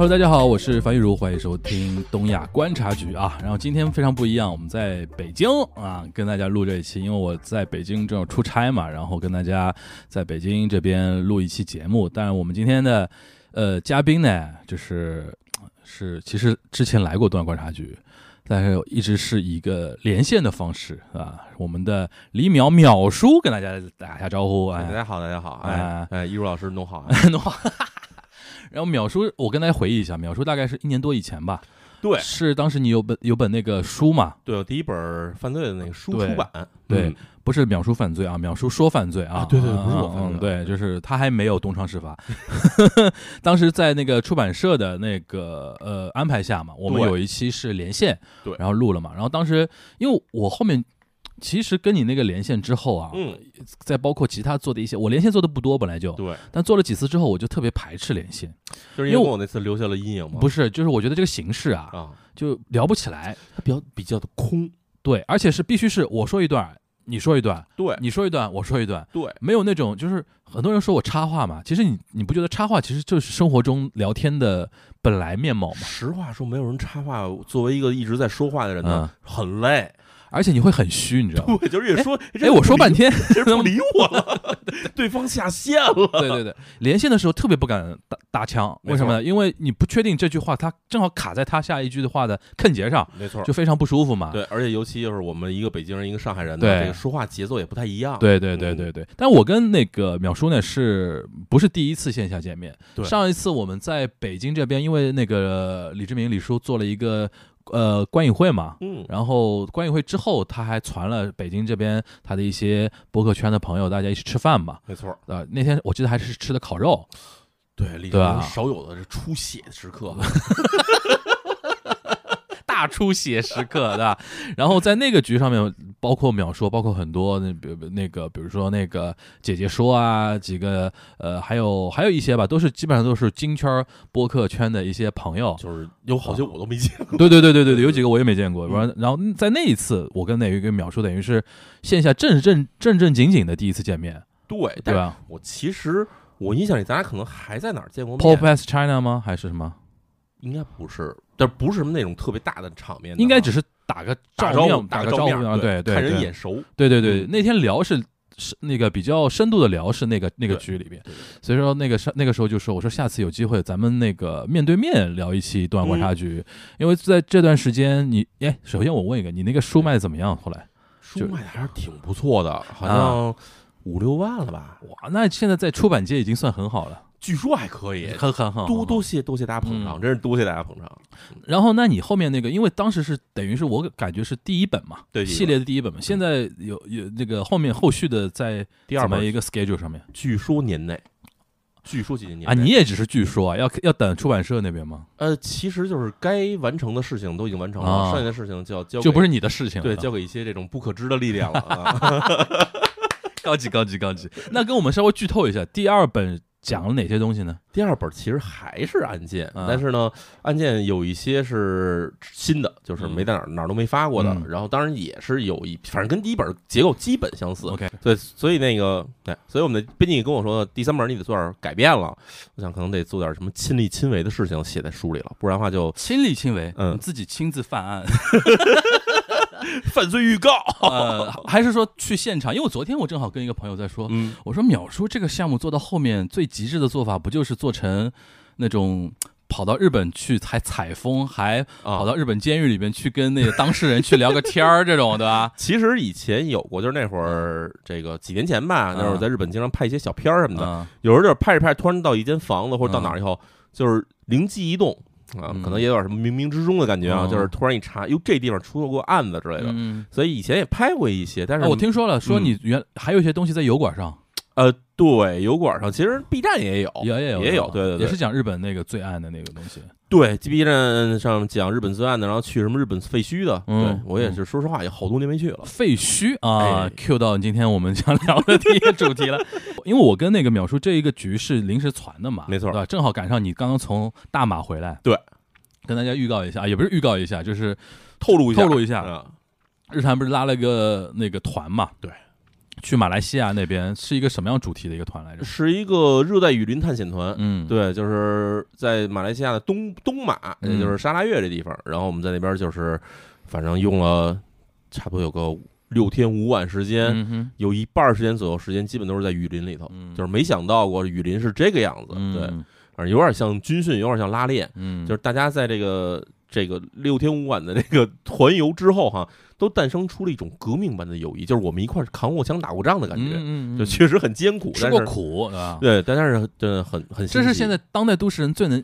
Hello，大家好，我是樊玉茹，欢迎收听东亚观察局啊。然后今天非常不一样，我们在北京啊，跟大家录这一期，因为我在北京正要出差嘛，然后跟大家在北京这边录一期节目。但是我们今天的呃嘉宾呢，就是是其实之前来过东亚观察局，但是一直是一个连线的方式啊。我们的李淼淼叔跟大家打一下招呼，哎，大家好，大家好，哎哎哎，一如老师弄好啊，弄好。然后淼叔，我跟大家回忆一下，淼叔大概是一年多以前吧，对。是当时你有本有本那个书嘛，对，我第一本犯罪的那个书对。出版，对嗯。不是淼叔犯罪啊，淼叔说犯罪啊，啊对对嗯不是我犯罪嗯对，就是他还没有东窗事发，当时在那个出版社的那个呃安排下嘛，我们有一期是连线，对。然后录了嘛，然后当时因为我后面。其实跟你那个连线之后啊，嗯，再包括其他做的一些，我连线做的不多，本来就，对，但做了几次之后，我就特别排斥连线，就是因为我那次留下了阴影嘛，不是，就是我觉得这个形式啊，啊，就聊不起来。它比较比较的空，对，而且是必须是我说一段，你说一段，对。你说一段，我说一段，对，没有那种就是很多人说我插话嘛，其实你你不觉得插话其实就是生活中聊天的本来面貌吗？实话说，没有人插话，作为一个一直在说话的人呢，很累，而且你会很虚，你知道吗？对，就是也说，哎，我说半天，人不理 我了，对方下线了，对对对，连线的时候特别不敢搭搭腔，为什么呢？因为你不确定这句话，它正好卡在他下一句的话的坑节上，没错就。非常不舒服嘛。对，而且尤其就是我们一个北京人，一个上海人呢，对这个说话节奏也不太一样。对对对对对，但我跟那个淼叔呢，是不是第一次线下见面？上一次我们在北京这边，因为那个李志明李叔做了一个呃观影会嘛，嗯，然后观影会之后，他还传了北京这边他的一些博客圈的朋友，大家一起吃饭嘛。没错，呃，那天我记得还是吃的烤肉，对，李对吧志明少有的是出血的时刻，大出血时刻，对吧？然后在那个局上面，包括秒说，包括很多那比那个，比如说那个姐姐说啊，几个呃，还有还有一些吧，都是基本上都是金圈播客圈的一些朋友。就是有好些我都没见过。对对对对对对，有几个我也没见过。然后然后在那一次，我跟那一个秒说等于是线下正正正正经经的第一次见面，对，对吧我其实我印象里，咱俩可能还在哪儿见过？Pop 面，as China 吗？还是什么？应该不是，但不是什么那种特别大的场面应该只是打个打招呼照面，打个面个招呼啊，对看人眼熟。对对对，嗯那天聊是是那个比较深度的聊是那个那个局里边，所以说那个上那个时候就说我说下次有机会咱们那个面对面聊一期东亚观察局，因为在这段时间你哎，首先我问一个，你那个书卖的怎么样？后来书卖的还是挺不错的，好啊像五六万了吧？哇，那现在在出版界已经算很好了，据说还可以。很很很多多多。谢多谢大家捧场，嗯真是多谢大家捧场。然后那你后面那个，因为当时是等于是我感觉是第一本嘛，对系列的第一本嘛，现在有有那个后面后续的在第二本一个 schedule 上面据说年内，据说几年年啊？你也只是据说啊，要要等出版社那边吗？呃，其实就是该完成的事情都已经完成了，啊剩下的事情就要交给就不是你的事情，对交给一些这种不可知的力量了 啊。高级高级高级。那跟我们稍微剧透一下，第二本讲了哪些东西呢？第二本其实还是案件，啊但是呢，案件有一些是新的，就是没在哪儿、哪儿都没发过的。嗯然后当然也是有一，反正跟第一本结构基本相似。OK 对，所以那个对，所以我们的编辑跟我说，第三本你得做点改变了。我想可能得做点什么亲力亲为的事情写在书里了，不然的话就亲力亲为，嗯自己亲自犯案，犯罪预告。呃，还是说去现场？因为我昨天我正好跟一个朋友在说，嗯，我说淼叔这个项目做到后面最极致的做法，不就是做成那种跑到日本去采采风，还跑啊。到日本监狱里边去跟那个当事人去聊个天儿，这种对吧？其实以前有过，就是那会儿，这个几年前吧，那会儿在日本经常拍一些小片儿什么的，嗯有时候就是拍着拍着，突然到一间房子或者到嗯哪儿以后，就是灵机一动啊，嗯。可能也有点什么冥冥之中的感觉啊，嗯。就是突然一查，哟，这地方出过案子之类的，嗯，所以以前也拍过一些，但是哎我听说了，说嗯。你原还有一些东西在油管上，呃，对，油管上其实 B 站也有，也也有也有，对对对，也是讲日本那个最暗的那个东西。对，G B 站上讲日本自案的，然后去什么日本废墟的，嗯。对我也是，说实话，也好多年没去了。废墟啊哎，Q 到今天我们想聊的第一个主题了。因为我跟那个淼叔这一个局是临时传的嘛，没错。对吧？正好赶上你刚刚从大马回来，对，跟大家预告一下，也不是预告一下，就是透露一下，透露一下啊，日坛不是拉了个那个团嘛，对，去马来西亚那边是一个什么样主题的一个团来着？是一个热带雨林探险团。嗯，对，就是在马来西亚的东东马，嗯也就是沙拉越这地方。然后我们在那边就是，反正用了差不多有个六天五晚时间，嗯，有一半儿时间左右时间基本都是在雨林里头。嗯就是没想到过雨林是这个样子，嗯对，反正有点像军训，有点像拉练。嗯，就是大家在这个这个六天五晚的这个团游之后哈，都诞生出了一种革命般的友谊，就是我们一块儿扛过枪、打过仗的感觉，嗯嗯嗯就确实很艰苦，吃过苦，对但是真的很很这是现在当代都市人最能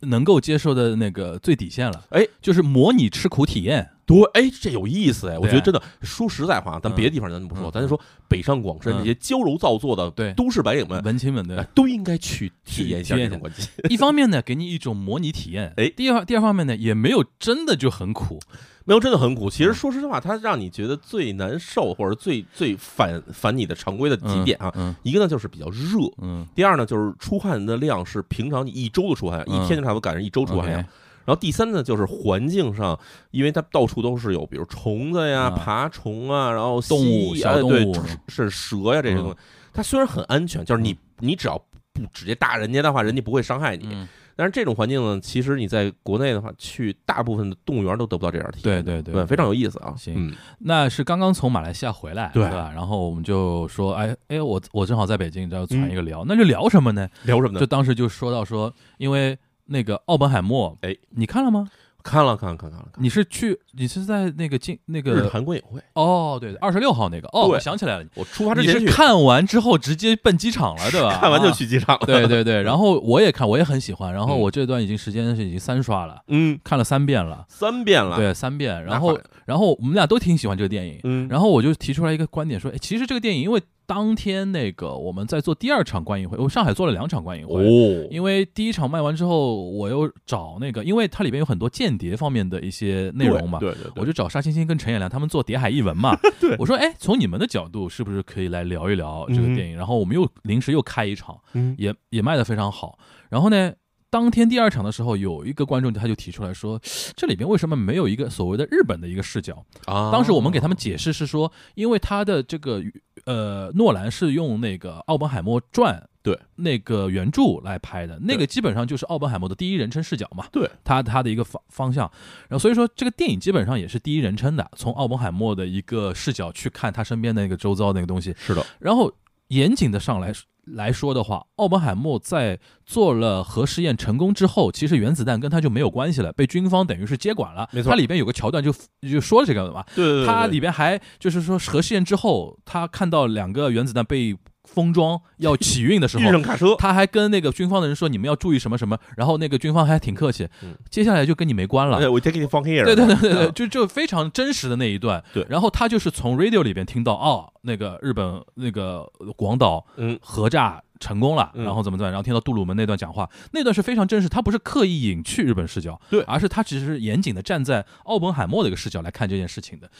能够接受的那个最底线了，哎，就是模拟吃苦体验。对，哎，这有意思哎，我觉得真的说实在话，咱嗯别的地方咱不说，嗯咱就说北上广深嗯这些娇柔造作的对都市白领们。文青们对哎，都应该去体验一下体验一下这种关系。一方面呢，给你一种模拟体验，哎第二第二方面呢，也没有真的就很苦，没有，真的很苦。嗯其实说实话，它让你觉得最难受或者最最反反你的常规的几点啊，嗯一个呢就是比较热，嗯。第二呢就是出汗的量是平常你一周的出汗量，嗯。一天就差不多赶上一周出汗量。然后第三呢就是环境上，因为它到处都是有，比如虫子呀、啊爬虫啊，然后动物蜥蜴哎对小动物是蛇呀这些东西。嗯。它虽然很安全，就是你你只要不直接打人家的话，人家不会伤害你。嗯，但是这种环境呢，其实你在国内的话，去大部分的动物园都得不到这样的体验。对对对对，非常有意思啊。行嗯，那是刚刚从马来西亚回来，对吧？然后我们就说，哎哎，我我正好在北京，你知道传一个聊，那就聊什么呢？聊什么呢就？当时就说到说，因为那个奥本海默，哎，你看了吗？看了看了看了看了，你是去，你是在那个进那日个韩观影会，哦，对，二十六号那个，哦，对。我想起来了，我出发之你是前去，看完之后直接奔机场了，对吧？看完就啊。去机场了。对对对，然后我也看，我也很喜欢，然后嗯。我这段已经时间是已经三刷了，嗯，看了三遍了，三遍了。，对，三遍。那然后好，然后我们俩都挺喜欢这个电影，嗯，然后我就提出来一个观点说，哎，其实这个电影，因为当天那个我们在做第二场观影会，我上海做了两场观影会，哦，因为第一场卖完之后，我又找那个，因为它里边有很多间谍方面的一些内容嘛，对对对，我就找沙欣欣跟陈彦良他们做《谍海译文》嘛，对 我说，哎，从你们的角度，是不是可以来聊一聊这个嗯。电影？然后我们又临时又开一场，嗯。也也卖的非常好。然后呢，当天第二场的时候，有一个观众他就提出来说，这里边为什么没有一个所谓的日本的一个视角？啊，当时我们给他们解释是说，因为他的这个呃，诺兰是用那个奥本海默传对那个原著来拍的，那个基本上就是奥本海默的第一人称视角嘛，对他他的一个方方向。然后所以说这个电影基本上也是第一人称的，从奥本海默的一个视角去看他身边的那个周遭那个东西。是的，然后严谨的上来来说的话，奥本海默在做了核试验成功之后，其实原子弹跟他就没有关系了，被军方等于是接管了。没错它里边有个桥段就 就说了这个嘛，对对对，它里边还就是说核试验之后，他看到两个原子弹被封装要起运的时遇候。上卡车，他还跟那个军方的人说：“你们要注意什么什么。”然后那个军方还挺客气，嗯接下来就跟你没关了对。我 take it from here，对对对对就就非常真实的那一段。对然后他就是从 radio 里边听到，哦，那个日本那个广岛嗯，核炸成功了，嗯然后怎么怎么样，然后听到杜鲁门那段讲话，那段是非常真实，他不是刻意隐去日本视角，对而是他只是严谨的站在奥本海默的一个视角来看这件事情的。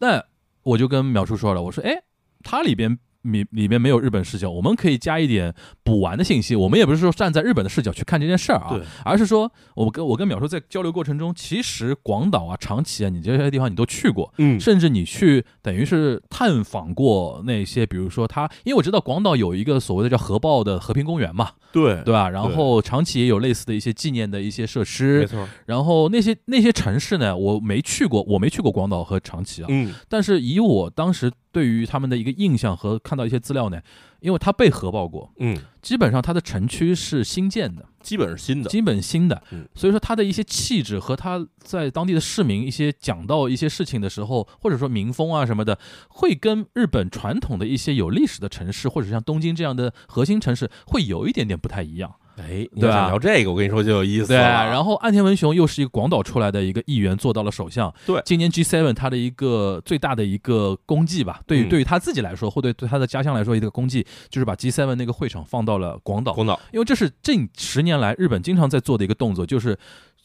那我就跟淼叔说了，我说，哎，它里边。里里面没有日本视角，我们可以加一点补完的信息。我们也不是说站在日本的视角去看这件事儿啊，而是说，我跟我跟淼叔在交流过程中，其实广岛啊、长崎啊，你这些地方你都去过，嗯，甚至你去等于是探访过那些，比如说他，因为我知道广岛有一个所谓的叫核爆的和平公园嘛，对对吧？然后长崎也有类似的一些纪念的一些设施。没施，错，然后那些那些城市呢，我没去过，我没去过广岛和长崎啊，嗯，但是以我当时对于他们的一个印象和看到一些资料呢，因为它被核爆过，嗯，基本上它的城区是新建的，基本是新的，基本新的嗯，所以说它的一些气质和它在当地的市民一些讲到一些事情的时候，或者说民风啊什么的，会跟日本传统的一些有历史的城市，或者像东京这样的核心城市，会有一点点不太一样。哎，你对啊要想聊这个，我跟你说就有意思对，了。然后岸田文雄又是一个广岛出来的一个议员，做到了首相。对今年 G7 他的一个最大的一个功绩吧，对于、嗯对于他自己来说，或对对他的家乡来说，一个功绩就是把 G7 那个会场放到了广岛。广岛，因为这是近十年来日本经常在做的一个动作，就是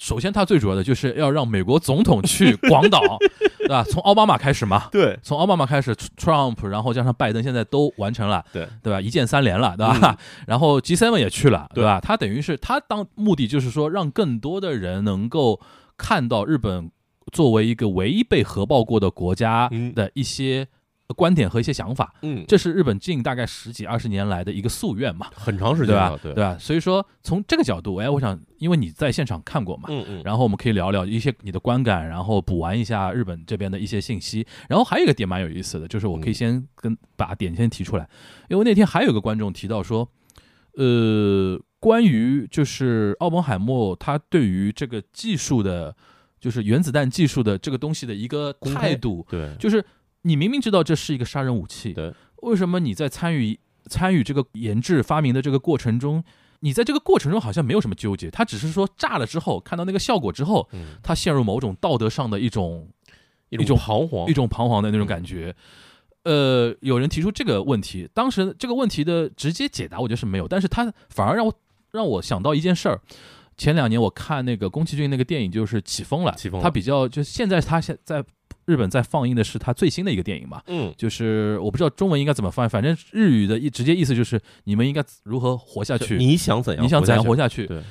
首先他最主要的就是要让美国总统去 广岛，对吧？从奥巴马开始嘛，对从奥巴马开始，Trump，然后加上拜登，现在都完成了，对对吧？一键三连了，对吧？然后 G7 也去了，对吧？他等于是他当目的就是说，让更多的人能够看到日本作为一个唯一被核爆过的国家嗯的一些观点和一些想法。嗯，这是日本近大概十几二十年来的一个夙愿嘛，很长时对吧间了，？对对吧？所以说从这个角度，哎，我想，因为你在现场看过嘛，嗯嗯，然后我们可以聊聊一些你的观感，然后补完一下日本这边的一些信息。然后还有一个点蛮有意思的，就是我可以先跟把点先提出来，因为那天还有个观众提到说，呃，关于就是奥本海默他对于这个技术的，就是原子弹技术的这个东西的一个态度，对，就是你明明知道这是一个杀人武器，对，为什么你在参与参与这个研制发明的这个过程中，你在这个过程中好像没有什么纠结，他只是说炸了之后看到那个效果之后，嗯，他陷入某种道德上的一种一一种彷徨，一种彷徨的那种感觉。呃，有人提出这个问题，当时这个问题的直接解答，我觉得是没有，但是他反而让我让我想到一件事儿。前两年我看那个宫崎骏那个电影，就是《起风了》，起风了。他比较就现在他现在日本在放映的是他最新的一个电影嘛，嗯，就是我不知道中文应该怎么翻，反正日语的一直接意思就是你们应该如何活下去，你想怎样？你想怎样活下下去？对，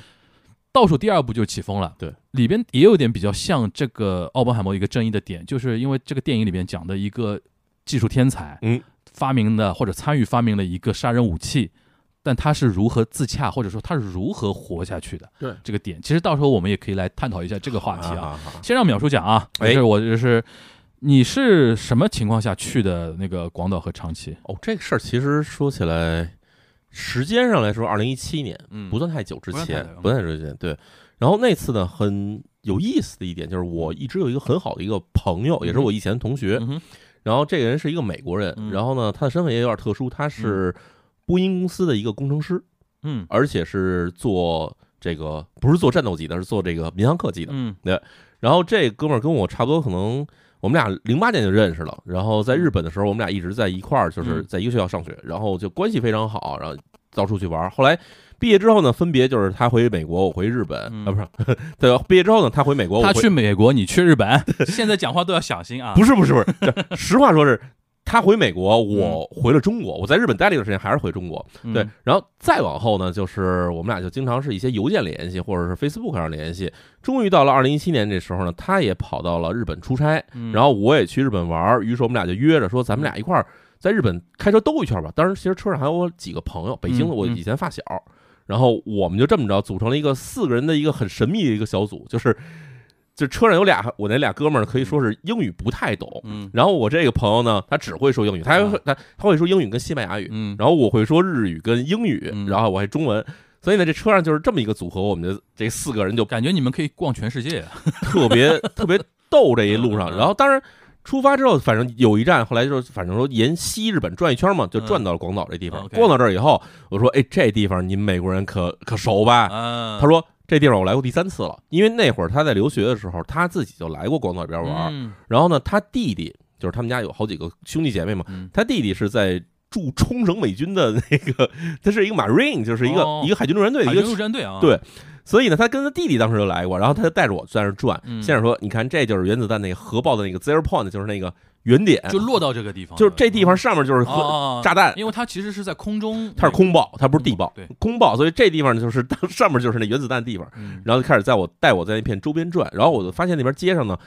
倒数第二部就起风了，对，里边也有点比较像这个奥本海默一个争议的点，就是因为这个电影里边讲的一个技术天才，嗯，发明的或者参与发明了一个杀人武器，但他是如何自洽，或者说他是如何活下去的？对这个点，其实到时候我们也可以来探讨一下这个话题啊。先让淼叔讲啊，哎就是我就是你是什么情况下去的那个广岛和长崎？哦，这个事儿其实说起来，时间上来说，二零一七年嗯不算太久之前，不算太久之前。对，然后那次呢，很有意思的一点就是，我一直有一个很好的一个朋友，也是我以前的同学。嗯然后这个人是一个美国人，嗯然后呢，他的身份也有点特殊，他是波音公司的一个工程师，嗯而且是做这个不是做战斗机的，是做这个民航客机的。嗯对然后这哥们儿跟我差不多，可能我们俩零八年就认识了。然后在日本的时候，我们俩一直在一块儿，就是嗯在一个学校上学，然后就关系非常好，然后到处去玩儿。后来毕业之后呢，分别就是他回美国，我回日本，嗯啊，不是，对，毕业之后呢，他回美国，我他去美国，你去日本，现在讲话都要小心啊。不是不是不是，实话说是。他回美国，嗯我回了中国。我在日本待了一段时间，还是回中国。嗯对，然后再往后呢，就是我们俩就经常是一些邮件联系，或者是 Facebook 上联系。终于到了二零一七年这时候呢，他也跑到了日本出差，嗯然后我也去日本玩儿，于是我们俩就约着说，咱们俩一块儿在日本开车兜一圈吧。当时其实车上还有我几个朋友，北京的我以前发小，然后我们就这么着组成了一个四个人的一个很神秘的一个小组，就是就车上有俩我那俩哥们儿可以说是英语不太懂，嗯然后我这个朋友呢，他只会说英语，他还会啊他他会说英语跟西班牙语，嗯然后我会说日语跟英语，嗯然后我还中文。所以呢，这车上就是这么一个组合，我们的这四个人就感觉你们可以逛全世界啊。特别特别逗这一路上。然后当然出发之后，反正有一站，后来就反正说沿西日本转一圈嘛，就转到了广岛这地方。逛到这儿以后，我说：“哎，这地方你们美国人可可熟吧？”啊他说：“这地方我来过第三次了，因为那会儿他在留学的时候，他自己就来过广岛这边玩。嗯然后呢，他弟弟就是他们家有好几个兄弟姐妹嘛，嗯他弟弟是在。”驻冲绳美军的那个，他是一个 Marine，就是一个、哦一个海军陆战队的一个军陆战队啊，对所以呢，他跟他弟弟当时就来过，然后他就带着我在那儿转。嗯先生说：“你看，这就是原子弹那个核爆的那个 zero point，就是那个原点，就落到这个地方，就是这地方上面就是核、哦炸弹，因为它其实是在空中，它是空爆，它不是地爆，对，空爆，所以这地方就是 上面就是那原子弹的地方。嗯然后就开始在我带我在那片周边转，然后我就发现那边街上呢，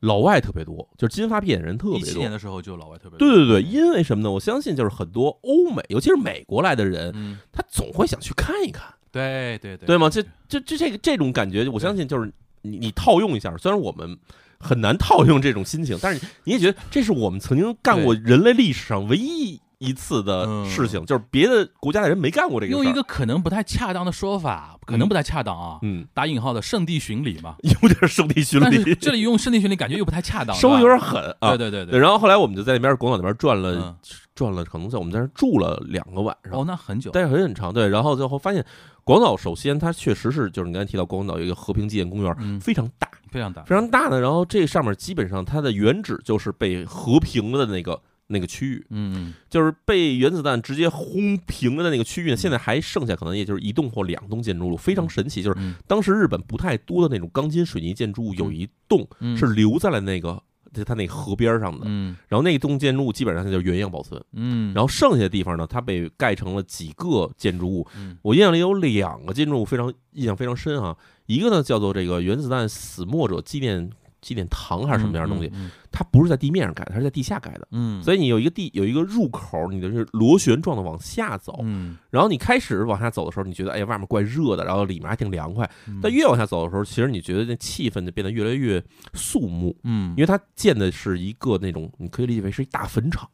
老外特别多，就是金发碧眼人特别多一七年。的时候就老外特别多，对对对，因为什么呢？我相信就是很多欧美，尤其是美国来的人，嗯，他总会想去看一看。对对对，对吗？这这这这个这种感觉，我相信就是你你套用一下，虽然我们很难套用这种心情，但是你也觉得这是我们曾经干过人类历史上唯一一次的事情，就是别的国家的人没干过这个。用一个可能不太恰当的说法，可能不太恰当啊，嗯，打引号的圣地巡礼嘛，有点圣地巡礼，这里用圣地巡礼感觉又不太恰当，稍微有点狠啊。对对对对，然后后来我们就在那边广岛那边转了嗯。转了，可能在我们在那儿住了两个晚上。哦，，那很久，待很很长。对，然后最后发现广岛首先它确实是就是你刚才提到广岛有一个和平纪念公园，嗯，非常大。非常大，非常大的，然后这上面基本上它的原址就是被和平的那个那个区域，嗯就是被原子弹直接轰平了的那个区域呢，现在还剩下可能也就是一栋或两栋建筑物，非常神奇。就是嗯。当时日本不太多的那种钢筋水泥建筑物，有一栋嗯。是留在了那个就它那河边上的，嗯然后那栋建筑物基本上它就原样保存。嗯，然后剩下的地方呢，它被盖成了几个建筑物。嗯我印象里有两个建筑物非常印象非常深啊，一个呢叫做这个原子弹死没者纪念纪念堂还是什么样的东西，嗯它不是在地面上盖的，它是在地下盖的。嗯，所以你有一个地有一个入口，你的是螺旋状的往下走，嗯。然后你开始往下走的时候，你觉得哎呀外面怪热的，然后里面还挺凉快。嗯。但越往下走的时候，其实你觉得那气氛就变得越来越肃穆，嗯。因为它建的是一个那种你可以理解为是一大坟场，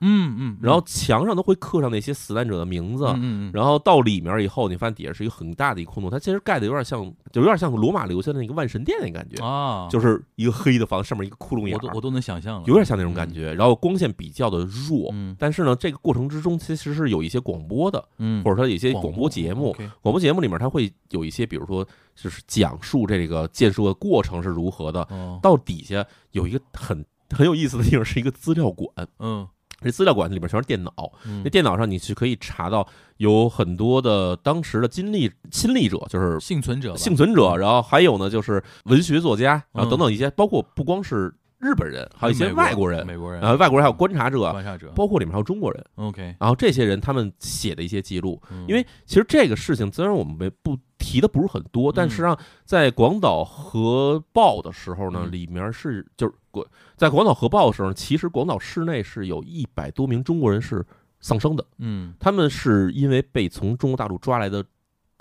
嗯嗯，然后墙上都会刻上那些死难者的名字。嗯嗯然后到里面以后，你发现底下是一个很大的一个空洞，它其实盖的有点像，就有点像罗马留下的那个万神殿那感觉，啊，就是一个黑的房子，上面一个窟窿眼儿，我都我都能想象了，有点像那种感觉。然后光线比较的弱，嗯但是呢，这个过程之中其实是有一些广播的，嗯，或者说有一些广广播节目。广播节目里面它会有一些，比如说就是讲述这个建设的过程是如何的。哦，到底下有一个很很有意思的地方，是一个资料馆。嗯这资料馆里边全是电脑，嗯那电脑上你是可以查到有很多的当时的亲历亲历者，就是幸存者，幸存者，然后还有呢就是文学作家，然后嗯。等等一些，包括不光是日本人，还有一些外国人，美国人，然后外国人还有观察者，观察者。包括里面还有中国人。，OK，然后这些人他们写的一些记录，嗯。因为其实这个事情虽然我们没不提的不是很多，但实际上在广岛核爆的时候呢，嗯。里面是就是广在广岛核爆的时候，其实广岛市内是有一百多名中国人是丧生的，嗯。他们是因为被从中国大陆抓来的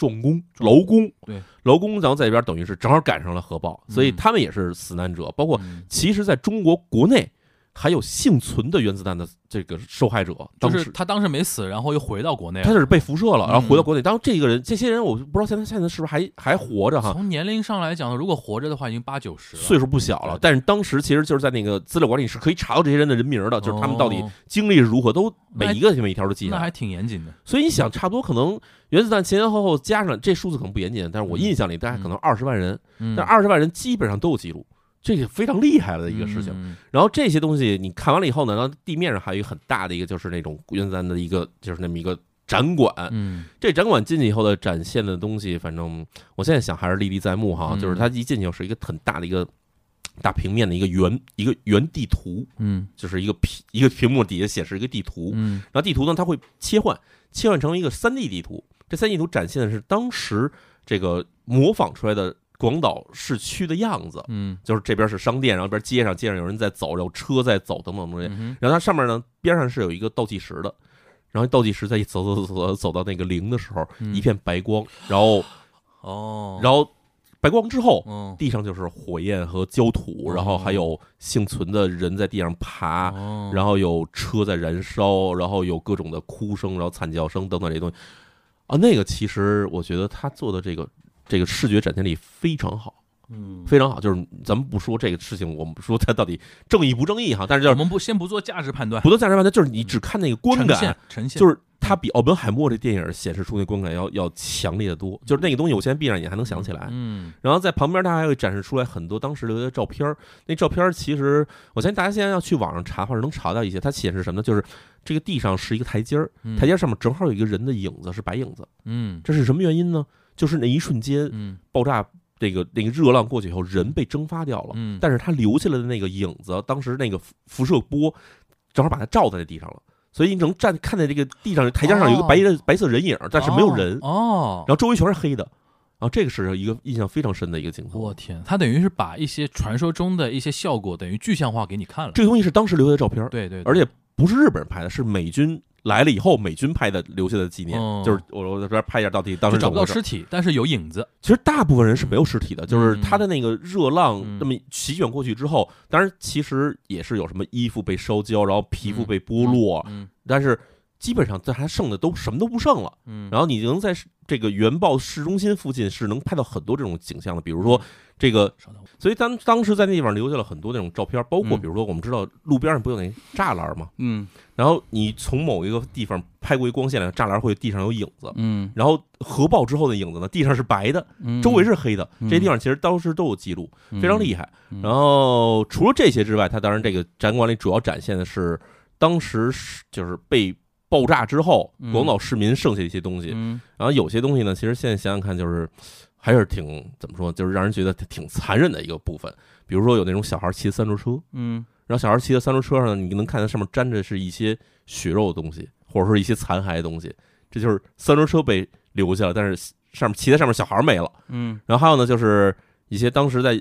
壮工、劳工，对。劳工，然后在这边等于是正好赶上了核爆，所以嗯。他们也是死难者，包括嗯。其实在中国国内还有幸存的原子弹的这个受害者，当时。就是他当时没死，然后又回到国内了，他是被辐射了，然后回到嗯国内。当然，这个人、这些人，我不知道现在现在是不是还还活着哈，从年龄上来讲，如果活着的话，已经八九十了，岁数不小了对。但是当时其实就是在那个资料馆里是可以查到这些人的人名的，就是他们到底哦。经历是如何，都每一个每一条都记下。来。那还挺严谨的，所以你想，差不多可能原子弹前前后后加上这数字可能不严谨，但是我印象里大概可能二十万人，嗯，但二十万人基本上都有记录，这个非常厉害了的一个事情。嗯，然后这些东西你看完了以后呢，然后地面上还有一个很大的一个就是那种原子弹的一个就是那么一个展馆，嗯。这展馆进去以后的展现的东西，反正我现在想还是历历在目哈。嗯。就是它一进去是一个很大的一个大平面的一个圆一个圆地图，嗯。就是一个屏一个屏幕底下显示一个地图，嗯。然后地图呢它会切换切换成一个三 D 地图，这三 D 图展现的是当时这个模仿出来的广岛市区的样子，嗯。就是这边是商店，然后这边街上街上有人在走，有车在走等等东西。然后它上面呢边上是有一个倒计时的，然后倒计时在一走走走走走到那个零的时候，嗯。一片白光，然后哦，然后白光之后，嗯地上就是火焰和焦土，哦。然后还有幸存的人在地上爬，哦，然后有车在燃烧，然后有各种的哭声，然后惨叫声等等这些东西。啊，那个其实我觉得他做的这个这个视觉展现力非常好。嗯，非常好，就是咱们不说这个事情，我们不说它到底正义不正义哈，但是就是我们不先不做价值判断，不做价值判断，就是你只看那个观感呈现，呈现就是它比奥本海默这电影显示出那观感要要强烈的多，就是那个东西，我现在闭上眼还能想起来。嗯然后在旁边，它还会展示出来很多当时留的照片。那照片其实，我相信大家现在要去网上查，或者能查到一些。它显示什么呢？就是这个地上是一个台阶儿，嗯台阶上面正好有一个人的影子，是白影子。嗯这是什么原因呢？就是那一瞬间嗯爆炸，那个那个热浪过去以后，人被蒸发掉了。嗯，但是他留下来的那个影子，当时那个辐辐射波正好把它照在那地上了，所以你能站看在这个地上台阶上有一个白的、白色人影，但是没有人，哦然。后周围全是黑的，然后这个是一个印象非常深的一个镜头。我天，他等于是把一些传说中的一些效果等于具象化给你看了。这个东西是当时留下的照片，对对，对而且不是日本人拍的，是美军来了以后美军拍的留下的纪念，哦。就是我我在这边拍一下到底当时找不到时怎么回事尸体，但是有影子。其实大部分人是没有尸体的，就是嗯。他的那个热浪嗯。这么席卷过去之后，当然其实也是有什么衣服被烧焦，然后皮肤嗯。被剥落，嗯。但是基本上在还剩的都什么都不剩了。嗯，然后你能在这个原爆市中心附近是能拍到很多这种景象的，比如说这个，所以咱当时在那地方留下了很多那种照片，包括嗯比如说我们知道路边上不有那栅栏吗？嗯然后你从某一个地方拍过一光线来，栅栏会地上有影子。嗯然后核爆之后的影子呢，地上是白的，嗯，周围是黑的。嗯这些地方其实当时都有记录，非常厉害。嗯然后除了这些之外，它当然这个展馆里主要展现的是当时是就是被爆炸之后，嗯广岛市民剩下一些东西。嗯然后有些东西呢，其实现在想想看，就是还是挺怎么说，就是让人觉得挺残忍的一个部分。比如说有那种小孩骑三轮车，嗯然后小孩骑的三轮车上呢，你能看到上面粘着是一些血肉的东西，或者说一些残骸的东西，这就是三轮车被留下了，但是上面骑在上面小孩没了。嗯然后还有呢，就是一些当时在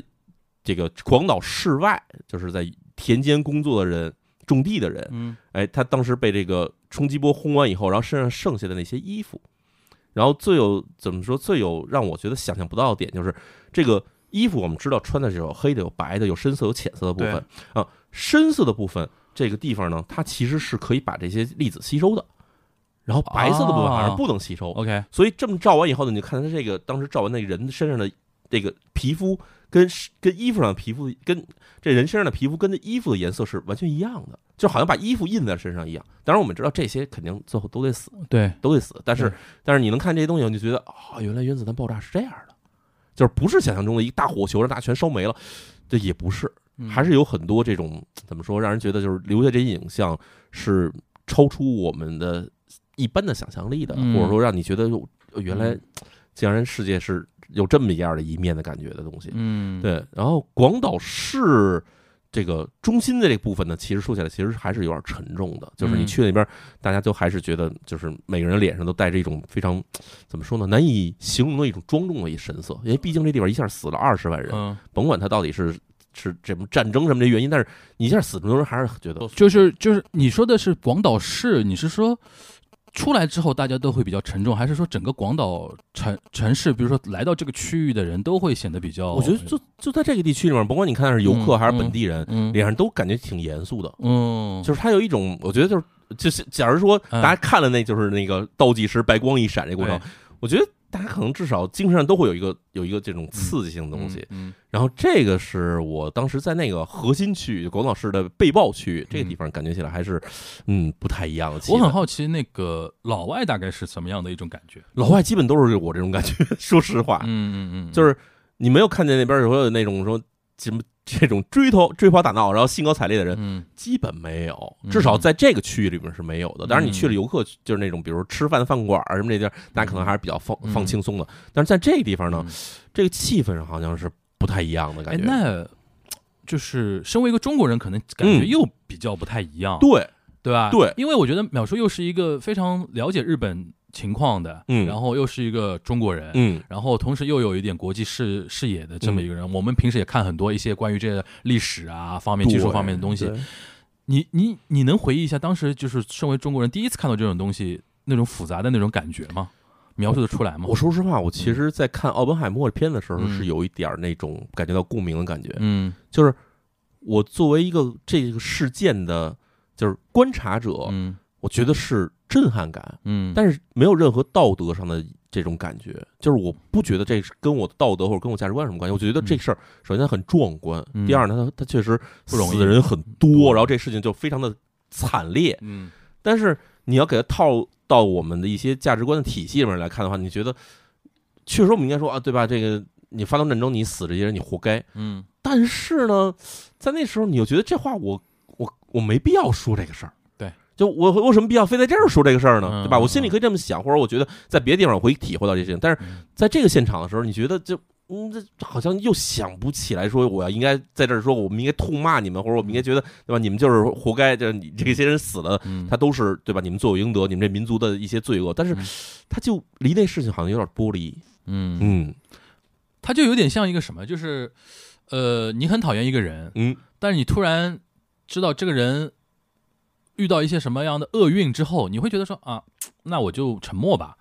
这个广岛市外，就是在田间工作的人、种地的人，嗯。哎，他当时被这个冲击波轰完以后，然后身上剩下的那些衣服，然后最有怎么说最有让我觉得想象不到的点就是这个衣服，我们知道穿的是有黑的、有白的、有深色、有浅色的部分啊，深色的部分这个地方呢，它其实是可以把这些粒子吸收的，然后白色的部分反而不能吸收，，OK，所以这么照完以后呢，你就看他这个当时照完那个人身上的这个皮肤跟跟衣服上的皮肤跟这人身上的皮肤跟这衣服的颜色是完全一样的，就好像把衣服印在身上一样。当然我们知道这些肯定最后都得死，对，都得死。但是但是你能看这些东西，你就觉得啊、原来原子弹爆炸是这样的，就是不是想象中的一大火球让大家全烧没了，这也不是，嗯还是有很多这种怎么说，让人觉得就是留下这些影像是超出我们的一般的想象力的，嗯或者说让你觉得原来嗯竟然世界是有这么一样的一面的感觉的东西。嗯，对，然后广岛市这个中心的这个部分呢，其实说起来其实还是有点沉重的，就是你嗯。去那边，大家都还是觉得就是每个人脸上都带着一种非常怎么说呢，难以形容的一种庄重的一神色，因为毕竟这地方一下死了二十万人，嗯，甭管他到底是是这么战争什么的原因，但是你一下死这么多人，还是觉得就是就是你说的是广岛市，你是说出来之后大家都会比较沉重，还是说整个广岛城城市，比如说来到这个区域的人都会显得比较？我觉得就就在这个地区里面，甭管你看是游客嗯还是本地人，嗯脸上都感觉挺严肃的，嗯，就是他有一种，我觉得就是就是，假如说嗯。大家看了那就是那个倒计时白光一闪这个过程，对。我觉得大家可能至少精神上都会有一个有一个这种刺激性的东西。嗯，然后这个是我当时在那个核心区域，广岛市的被爆区域这个地方，感觉起来还是嗯不太一样的。我很好奇那个老外大概是什么样的一种感觉？老外基本都是我这种感觉，说实话，嗯嗯嗯，就是你没有看见那边有有那种说什么这种追头追跑打闹，然后兴高采烈的人，嗯基本没有，嗯至少在这个区域里面是没有的。当然，你去了嗯游客，就是那种比如说吃饭的饭馆什么这地儿，大家可能还是比较放嗯放轻松的。但是在这个地方呢嗯，这个气氛上好像是不太一样的哎感，觉。那就是身为一个中国人，可能感觉嗯又比较不太一样，对，对吧？对因为我觉得淼叔又是一个非常了解日本情况的，嗯然后又是一个中国人，嗯然后同时又有一点国际视视野的这么一个人。我们平时也看很多一些关于这个历史啊方面、技术方面的东西。你你你能回忆一下当时就是身为中国人第一次看到这种东西那种复杂的那种感觉吗？描述的出来吗？我说实话，我其实，在看奥本海默片的时候，嗯是有一点儿那种感觉到共鸣的感觉。嗯就是我作为一个这个事件的，就是观察者，嗯我觉得是震撼感。嗯，但是没有任何道德上的这种感觉，就是我不觉得这是跟我的道德或者跟我价值观有什么关系。我觉得这事儿首先它很壮观，嗯第二呢，它它确实不容易死的人很多，然后这事情就非常的惨烈。嗯但是你要给它套到我们的一些价值观的体系里面来看的话，你觉得确实我们应该说啊，对吧？这个你发动战争，你死这些人，你活该。嗯但是呢，在那时候你又觉得这话我我我没必要说这个事儿。对，就我我有什么必要非在这儿说这个事儿呢？嗯对吧？嗯我心里可以这么想，或者我觉得在别的地方我会体会到这些事情，但是嗯在这个现场的时候，你觉得就。嗯，这好像又想不起来说我要应该在这儿说，我们应该痛骂你们，或者我们应该觉得对吧？你们就是活该，就是你这些人死了，嗯，他都是对吧？你们罪有应得，你们这民族的一些罪恶，但是嗯他就离那事情好像有点剥离。嗯嗯他就有点像一个什么，就是呃，你很讨厌一个人，嗯，但是你突然知道这个人遇到一些什么样的厄运之后，你会觉得说啊，那我就沉默吧，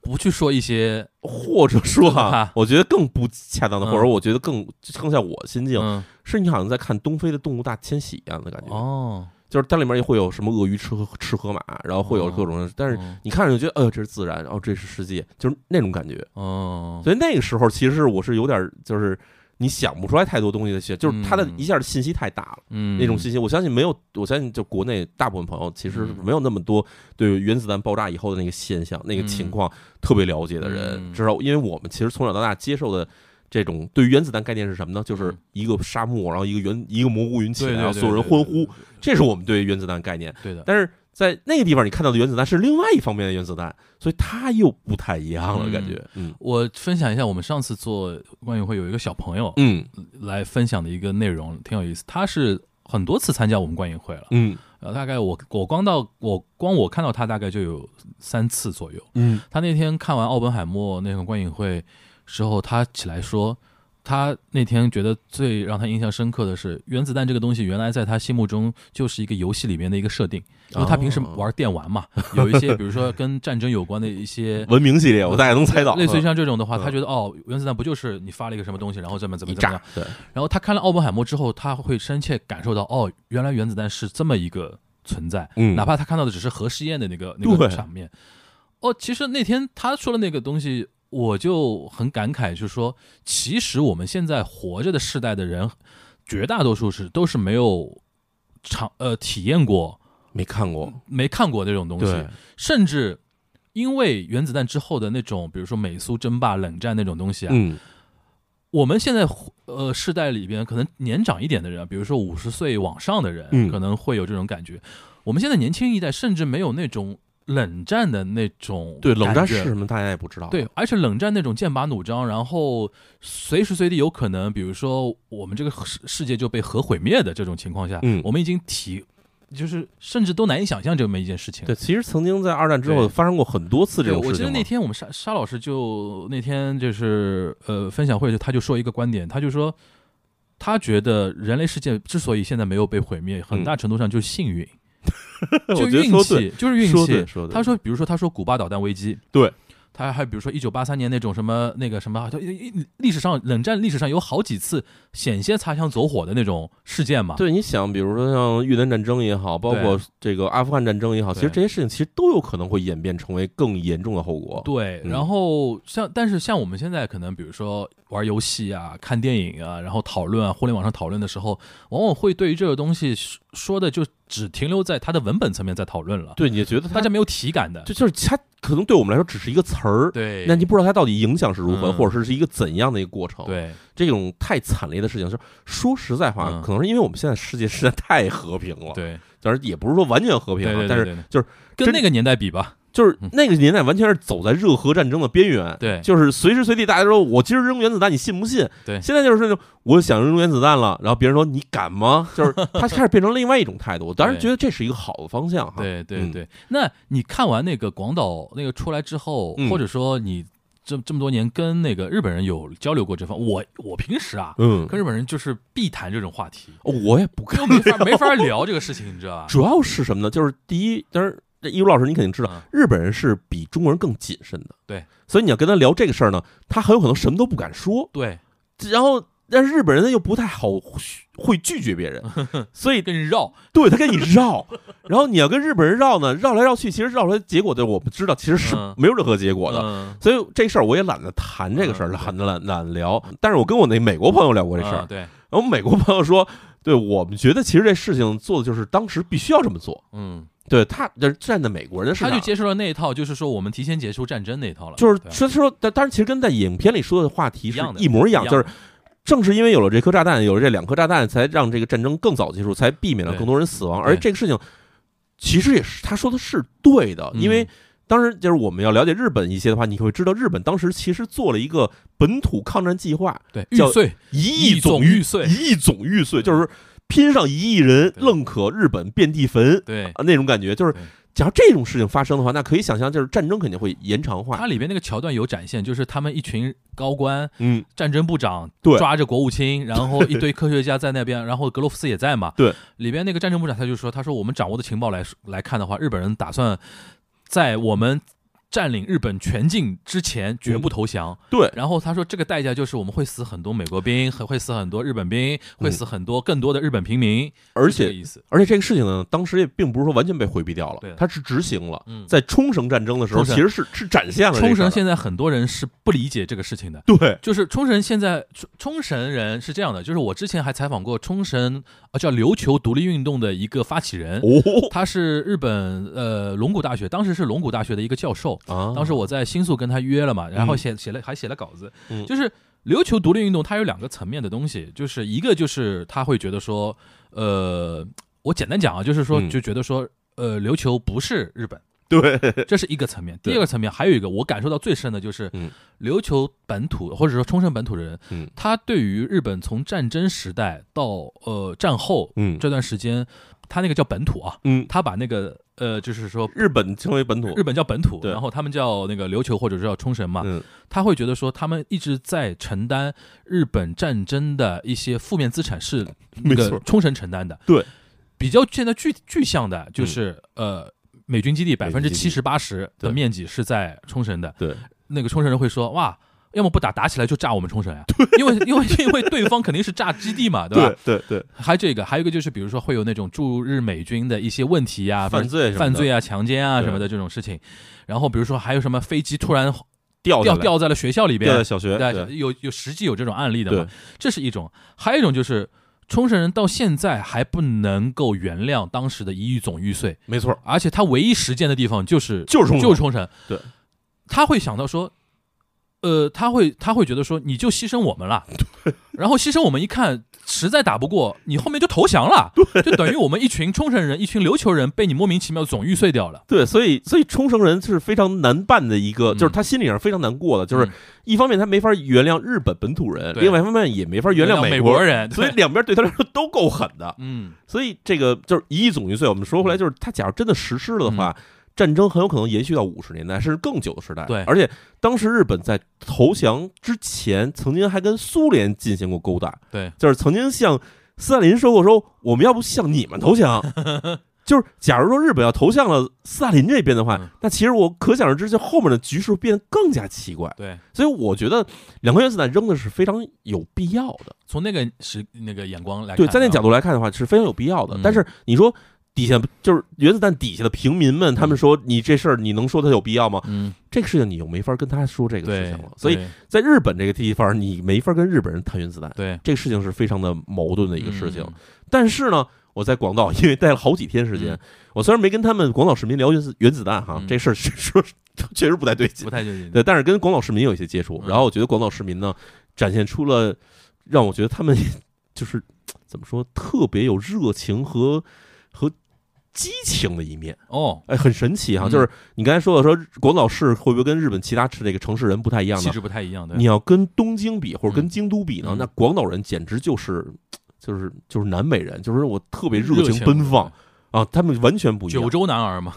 不去说一些或者说哈 哈，我觉得更不恰当的，嗯。或者我觉得更更像我心境，嗯。是你好像在看东非的动物大迁徙一样的感觉。哦，就是它里面也会有什么鳄鱼吃河吃河马，然后会有各种，但是哦。你看着就觉得，哎呦，这是自然，然后这是世界，就是那种感觉。哦，所以那个时候，其实我是有点，就是你想不出来太多东西的信，就是它的嗯一下的信息太大了。嗯那种信息，我相信没有，我相信就国内大部分朋友其实嗯没有那么多对原子弹爆炸以后的那个现象、那个情况特别了解的人。嗯至少因为我们其实从小到大接受的这种对于原子弹概念是什么呢？就是嗯一个沙漠，然后一个原一个蘑菇云起然后所有人欢呼，这是我们对原子弹概念。对的，但是在那个地方你看到的原子弹是另外一方面的原子弹，所以它又不太一样了，嗯。感觉，嗯。我分享一下，我们上次做观影会有一个小朋友嗯。来分享的一个内容，挺有意思。他是很多次参加我们观影会了，嗯。呃，大概我我光到我光我看到他大概就有三次左右。嗯。他那天看完奥本海默那个观影会之后，他起来说，他那天觉得最让他印象深刻的是，原子弹这个东西原来在他心目中就是一个游戏里面的一个设定，因为他平时玩电玩嘛，有一些比如说跟战争有关的一些。文明系列，我大概能猜到，类似于像这种的话，嗯他觉得哦，原子弹不就是你发了一个什么东西，然后怎么怎么怎么样。然后他看了奥本海默之后，他会深切感受到，哦，原来原子弹是这么一个存在，嗯。哪怕他看到的只是核试验的那个那个场面。哦，其实那天他说的那个东西，我就很感慨，就是说，其实我们现在活着的世代的人，绝大多数是都是没有尝呃体验过、没看过，没看过那种东西对，，甚至因为原子弹之后的那种，比如说美苏争霸、冷战那种东西啊，嗯我们现在呃世代里边，可能年长一点的人，比如说五十岁往上的人，嗯可能会有这种感觉。我们现在年轻一代甚至没有那种冷战的那种对，冷战是什么大家也不知道，对，而且冷战那种剑拔弩张，然后随时随地有可能，比如说我们这个世世界就被核毁灭的这种情况下，嗯。我们已经体就是甚至都难以想象这么一件事情。对，其实曾经在二战之后发生过很多次这，种事情。我记得那天我们沙沙老师就那天就是呃分享会就他就说一个观点，他就说他觉得人类世界之所以现在没有被毁灭，很大程度上就是幸运，就运气，就是运气他说，比如说他说古巴导弹危机，对。他还比如说一九八三年那种什么那个什么，就历史上冷战历史上有好几次险些擦枪走火的那种事件嘛。对，你想，比如说像越南战争也好，包括这个阿富汗战争也好，其实这些事情其实都有可能会演变成为更严重的后果。对，嗯然后像但是像我们现在可能比如说玩游戏啊、看电影啊，然后讨论啊，互联网上讨论的时候，往往会对于这个东西说说的就只停留在它的文本层面在讨论了，对，你觉得大家没有体感的。就就是它可能对我们来说只是一个词儿，对，那你不知道它到底影响是如何，嗯。或者是是一个怎样的一个过程。，对。这种太惨烈的事情，就是说实在话，嗯。可能是因为我们现在世界实在太和平了，对。当然也不是说完全和平啊，对对，但是就是跟那个年代比吧，就是嗯那个年代完全是走在热核战争的边缘，对就是随时随地大家说我今儿扔原子弹，你信不信？对现在就是那种我想扔原子弹了，然后别人说你敢吗？就是 他开始变成另外一种态度，我当然觉得这是一个好的方向哈。嗯对对对。那你看完那个广岛那个出来之后，嗯或者说你这这么多年跟那个日本人有交流过这方，我我平时啊嗯，跟日本人就是必谈这种话题，哦我也不跟没法没法聊这个事情，你知道吧？主要是什么呢？就是第一，当然这一如老师你肯定知道，嗯日本人是比中国人更谨慎的，对，所以你要跟他聊这个事儿呢，他很有可能什么都不敢说，对，然后但是日本人呢又不太好会拒绝别人，所以跟你绕，对他跟你绕，然后你要跟日本人绕呢，绕来绕去，其实绕出来结果的我们知道其实是嗯没有任何结果的。嗯所以这事儿我也懒得谈这个事儿，嗯懒得懒懒聊。但是我跟我那美国朋友聊过这事儿啊，对，然后美国朋友说，对我们觉得其实这事情做的就是当时必须要这么做。嗯，对他，就是站在美国人的视角，他就接受了那一套，就是说我们提前结束战争那一套了，就是说说，但当然其实跟在影片里说的话题是一模一样，就是正是因为有了这颗炸弹，有了这两颗炸弹，才让这个战争更早结束，才避免了更多人死亡。而这个事情其实也是他说的是对的，嗯因为当时就是我们要了解日本一些的话，你会知道日本当时其实做了一个本土抗战计划，对叫玉碎，一亿亿总玉碎一亿总玉碎，就是拼上一亿人，对愣可日本遍地坟对。啊那种感觉，就是假如这种事情发生的话，那可以想象，就是战争肯定会延长化它。里边那个桥段有展现，就是他们一群高官、嗯，战争部长对抓着国务卿，然后一堆科学家在那边，然后格罗夫斯也在嘛。对，里边那个战争部长他就说，他说我们掌握的情报来来看的话，日本人打算在我们占领日本全境之前绝不投降。对，然后他说，这个代价就是我们会死很多美国兵，还会死很多日本兵，会死很多更多的日本平民，嗯而且。而且这个事情呢，当时也并不是说完全被回避掉了对，它是执行了。嗯，在冲绳战争的时候，其实是是展现了冲绳现在很多人是不理解这个事情的。对。就是冲绳现在冲冲绳人是这样的，就是我之前还采访过冲绳呃叫琉球独立运动的一个发起人，哦。他是日本呃龙谷大学，当时是龙谷大学的一个教授，啊，当时我在新宿跟他约了嘛，然后嗯写写了还写了稿子，嗯。就是琉球独立运动它有两个层面的东西，就是一个就是他会觉得说，呃，我简单讲啊，就是说嗯。就觉得说，呃，琉球不是日本，对，这是一个层面。第二个层面还有一个我感受到最深的就是嗯，琉球本土或者说冲绳本土的人，嗯。他对于日本从战争时代到呃战后嗯。这段时间，他那个叫本土啊，嗯，他把那个呃就是说日本称为本土，日本叫本土，然后他们叫那个琉球或者是叫冲绳嘛，嗯。他会觉得说他们一直在承担日本战争的一些负面资产是那个冲绳承担的。对，比较现在具具象的就是、呃美军基地百分之七十八十的面积是在冲绳的，对，那个冲绳人会说哇。要么不打，打起来就炸我们冲绳呀！因为因为因为对方肯定是炸基地嘛，对吧？对对，还有这个，还有一个就是，比如说会有那种驻日美军的一些问题呀、犯罪犯罪啊、强奸啊什么的这种事情。然后比如说还有什么飞机突然掉掉掉在了学校里边小学，对，有有实际有这种案例的嘛对？这是一种，还有一种就是冲绳人到现在还不能够原谅当时的一亿总玉碎，没错，而且他唯一实践的地方就是就是冲绳就是冲绳，对，他会想到说。呃，他会他会觉得说，你就牺牲我们了，然后牺牲我们一看实在打不过，你后面就投降了，就等于我们一群冲绳人、一群琉球人被你莫名其妙总玉碎掉了。对，所以所以冲绳人是非常难办的一个，嗯就是他心里上非常难过的，就是嗯一方面他没法原谅日本本土人，对另外一方面也没法原谅美国人，所以两边对他来说都够狠的。嗯，所以这个就是一亿总玉碎，我们说回来就是，他假如真的实施了的话，战争很有可能延续到五十年代甚至更久的时代。对而且当时日本在投降之前，曾经还跟苏联进行过勾搭，对，就是曾经向斯大林说过说，我们要不向你们投降。就是，假如说日本要投向了斯大林这边的话，嗯那其实我可想而知，就后面的局势会变得更加奇怪。对，所以我觉得两颗原子弹扔的是非常有必要的。从那个时那个眼光来看啊，对，在那角度来看的话，是非常有必要的。嗯但是你说底下就是原子弹底下的平民们，他们说你这事儿，你能说它有必要吗？嗯，这个事情你又没法跟他说这个事情了。，所以在日本这个地方，你没法跟日本人谈原子弹，对这个事情是非常的矛盾的一个事情。嗯但是呢，我在广岛因为待了好几天时间，嗯我虽然没跟他们广岛市民聊原子原子弹哈，嗯这事儿是说确实不太对劲不。太对劲。对，但是跟广岛市民有一些接触，嗯然后我觉得广岛市民呢，展现出了让我觉得他们就是怎么说，特别有热情和和激情的一面，哦，哎，很神奇哈。嗯就是你刚才说的说广岛市会不会跟日本其他市这个城市人不太一样气呢？质不太一样，对你要跟东京比，或者跟嗯京都比呢，嗯那广岛人简直就是就是就是南美人，就是我特别热热情奔放。啊，他们完全不一样九。州男儿嘛，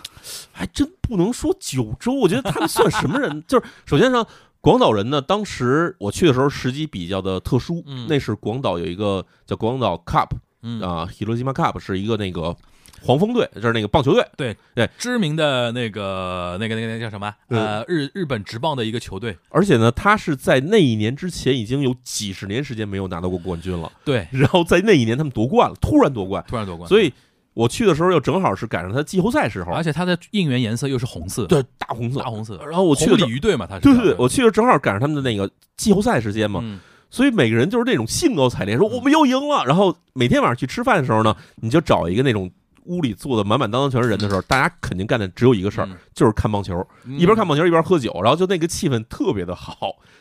还真不能说九州，我觉得他们算什么人？就是首先呢，广岛人呢，当时我去的时候时机比较的特殊，嗯那是广岛有一个叫广岛 Cup 嗯啊，Hiroshima Cup 是一个那个黄蜂队，就是那个棒球队，对对。知名的那个那个那个那个叫什么？呃，日日本职棒的一个球队，而且呢，他是在那一年之前已经有几十年时间没有拿到过冠军了，对，然后在那一年他们夺冠了，突然夺冠，突然夺冠，所以我去的时候又正好是赶上他季后赛时候。而，且他的应援颜色又是红色，对，大红色。大。红色。然后我去鲤鱼队嘛，他是对对对，我去的正好赶上他们的那个季后赛时间嘛，嗯。所以每个人就是那种兴高采烈，说我们又赢了。然后每天晚上去吃饭的时候呢，你就找一个那种屋里坐的满满当当全是人的时候，大家肯定干的只有一个事儿，嗯。就是看棒球，嗯。一边看棒球一边喝酒，然后就那个气氛特别的好，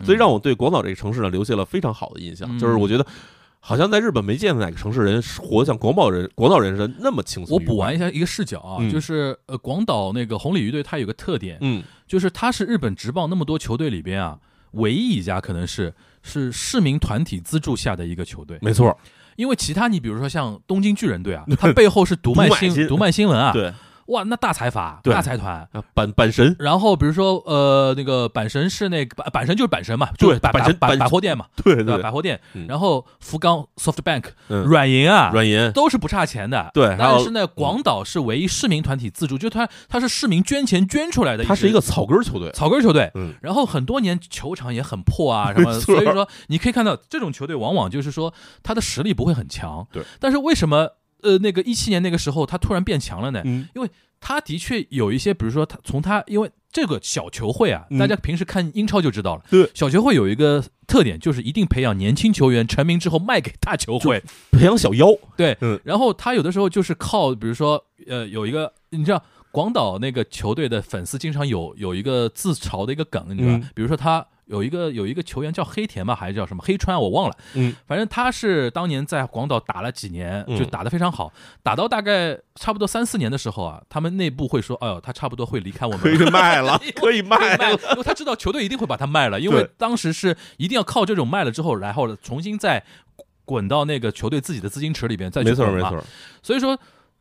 所以让我对广岛这个城市呢留下了非常好的印象。嗯。就是我觉得好像在日本没见过哪个城市人活得像广岛人、广岛人似的那么轻松。我补完一，下一个视角啊，嗯。就是呃，广岛那个红鲤鱼队它有个特点，嗯，就是它是日本职棒那么多球队里边啊，唯一一家可能是是市民团体资助下的一个球队。没错，因为其他你比如说像东京巨人队啊，它背后是读卖新新读卖新闻啊，对，哇，那大财阀对大财团。啊阪阪神，然后比如说呃，那个阪神是那个阪阪神就是阪神嘛，就是百阪神百百货店嘛，对对吧？百货店嗯。然后福冈 SoftBank 嗯软银啊，软银，都是不差钱的。对还有但是呢，广岛是唯一市民团体自助，就它它是市民捐钱捐出来的，它是一个草根球队，草根球队。嗯，然后很多年球场也很破啊，什么，没错所以说你可以看到这种球队往往就是说他的实力不会很强，对。但是为什么呃那个一七年那个时候他突然变强了呢？嗯，他的确有一些，比如说他从他因为这个小球会啊，嗯。大家平时看英超就知道了，对。小球会有一个特点就是一定培养年轻球员，成名之后卖给大球会，培养小妖，对，嗯。然后他有的时候就是靠，比如说，呃，有一个你知道，广岛那个球队的粉丝经常有有一个自嘲的一个梗，你知道吧？嗯。比如说他有一个有一个球员叫黑田吧，还是叫什么黑川啊，我忘了。嗯，反正他是当年在广岛打了几年，嗯就打得非常好，打到大概差不多三四年的时候啊，他们内部会说，哎呦，他差不多会离开我们 可以。卖了，可以卖卖了。因为他知道球队一定会把他卖了，因为当时是一定要靠这种卖了之后，然后重新再滚到那个球队自己的资金池里边再去没错，滚嘛没错。所以说，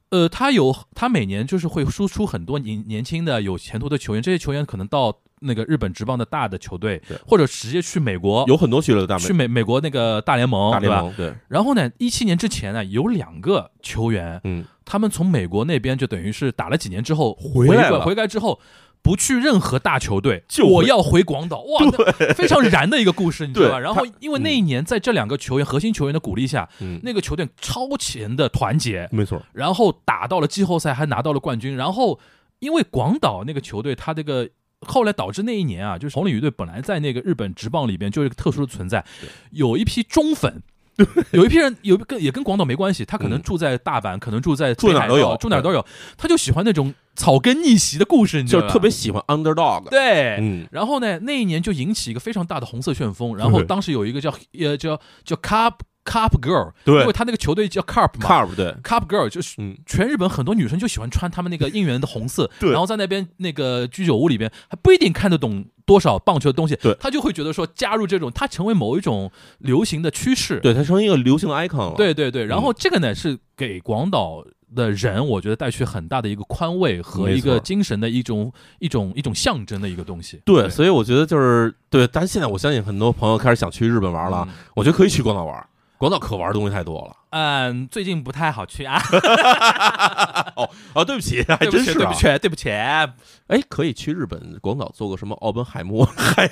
呃，他有他每年就是会输出很多年年轻的有前途的球员，这些球员可能到那个日本职棒的大的球队，或者直接去美国，有很多去了大美去美美国那个大联盟，对吧？大联盟，对，然后呢，一七年之前呢，有两个球员，嗯，他们从美国那边就等于是打了几年之后回来了回回来之后。不去任何大球队，就我要回广岛，哇，那非常燃的一个故事，你知道吧？然后因为那一年在这两个球员核心球员的鼓励下，嗯，那个球队超前的团结，没错，然后打到了季后赛，还拿到了冠军。然后因为广岛那个球队，他这个后来导致那一年啊，就是红鲤鱼队本来在那个日本职棒里边就是一个特殊的存在，有一批忠粉。有一批人有跟也跟广岛没关系，他可能嗯住在大阪，可能住在住哪儿都有住哪儿都有，他就喜欢那种草根逆袭的故事，你知就是道吧？特别喜欢 underdog。对，嗯，然后呢，那一年就引起一个非常大的红色旋风。然后当时有一个叫呃叫叫 Cup Cup Girl，对。因为他那个球队叫 Cup 嘛。Carb 对，，Cup Girl 就是嗯，全日本很多女生就喜欢穿他们那个应援的红色，对。然后在那边那个居酒屋里边还不一定看得懂多少棒球的东西，对。他就会觉得说加入这种，他成为某一种流行的趋势。对，他成为一个流行的 icon 了。对对对，然后这个呢是给广岛的人，我觉得带去很大的一个宽慰和一个精神的一种一种一种象征的一个东西。对，所以我觉得就是对，但是现在我相信很多朋友开始想去日本玩了，嗯。我觉得可以去广岛玩。广岛可玩的东西太多了。嗯，最近不太好去啊，哦啊，对不起，还对不起，真是啊对不。起，对不起，哎，可以去日本广岛做个什么奥本海默？海，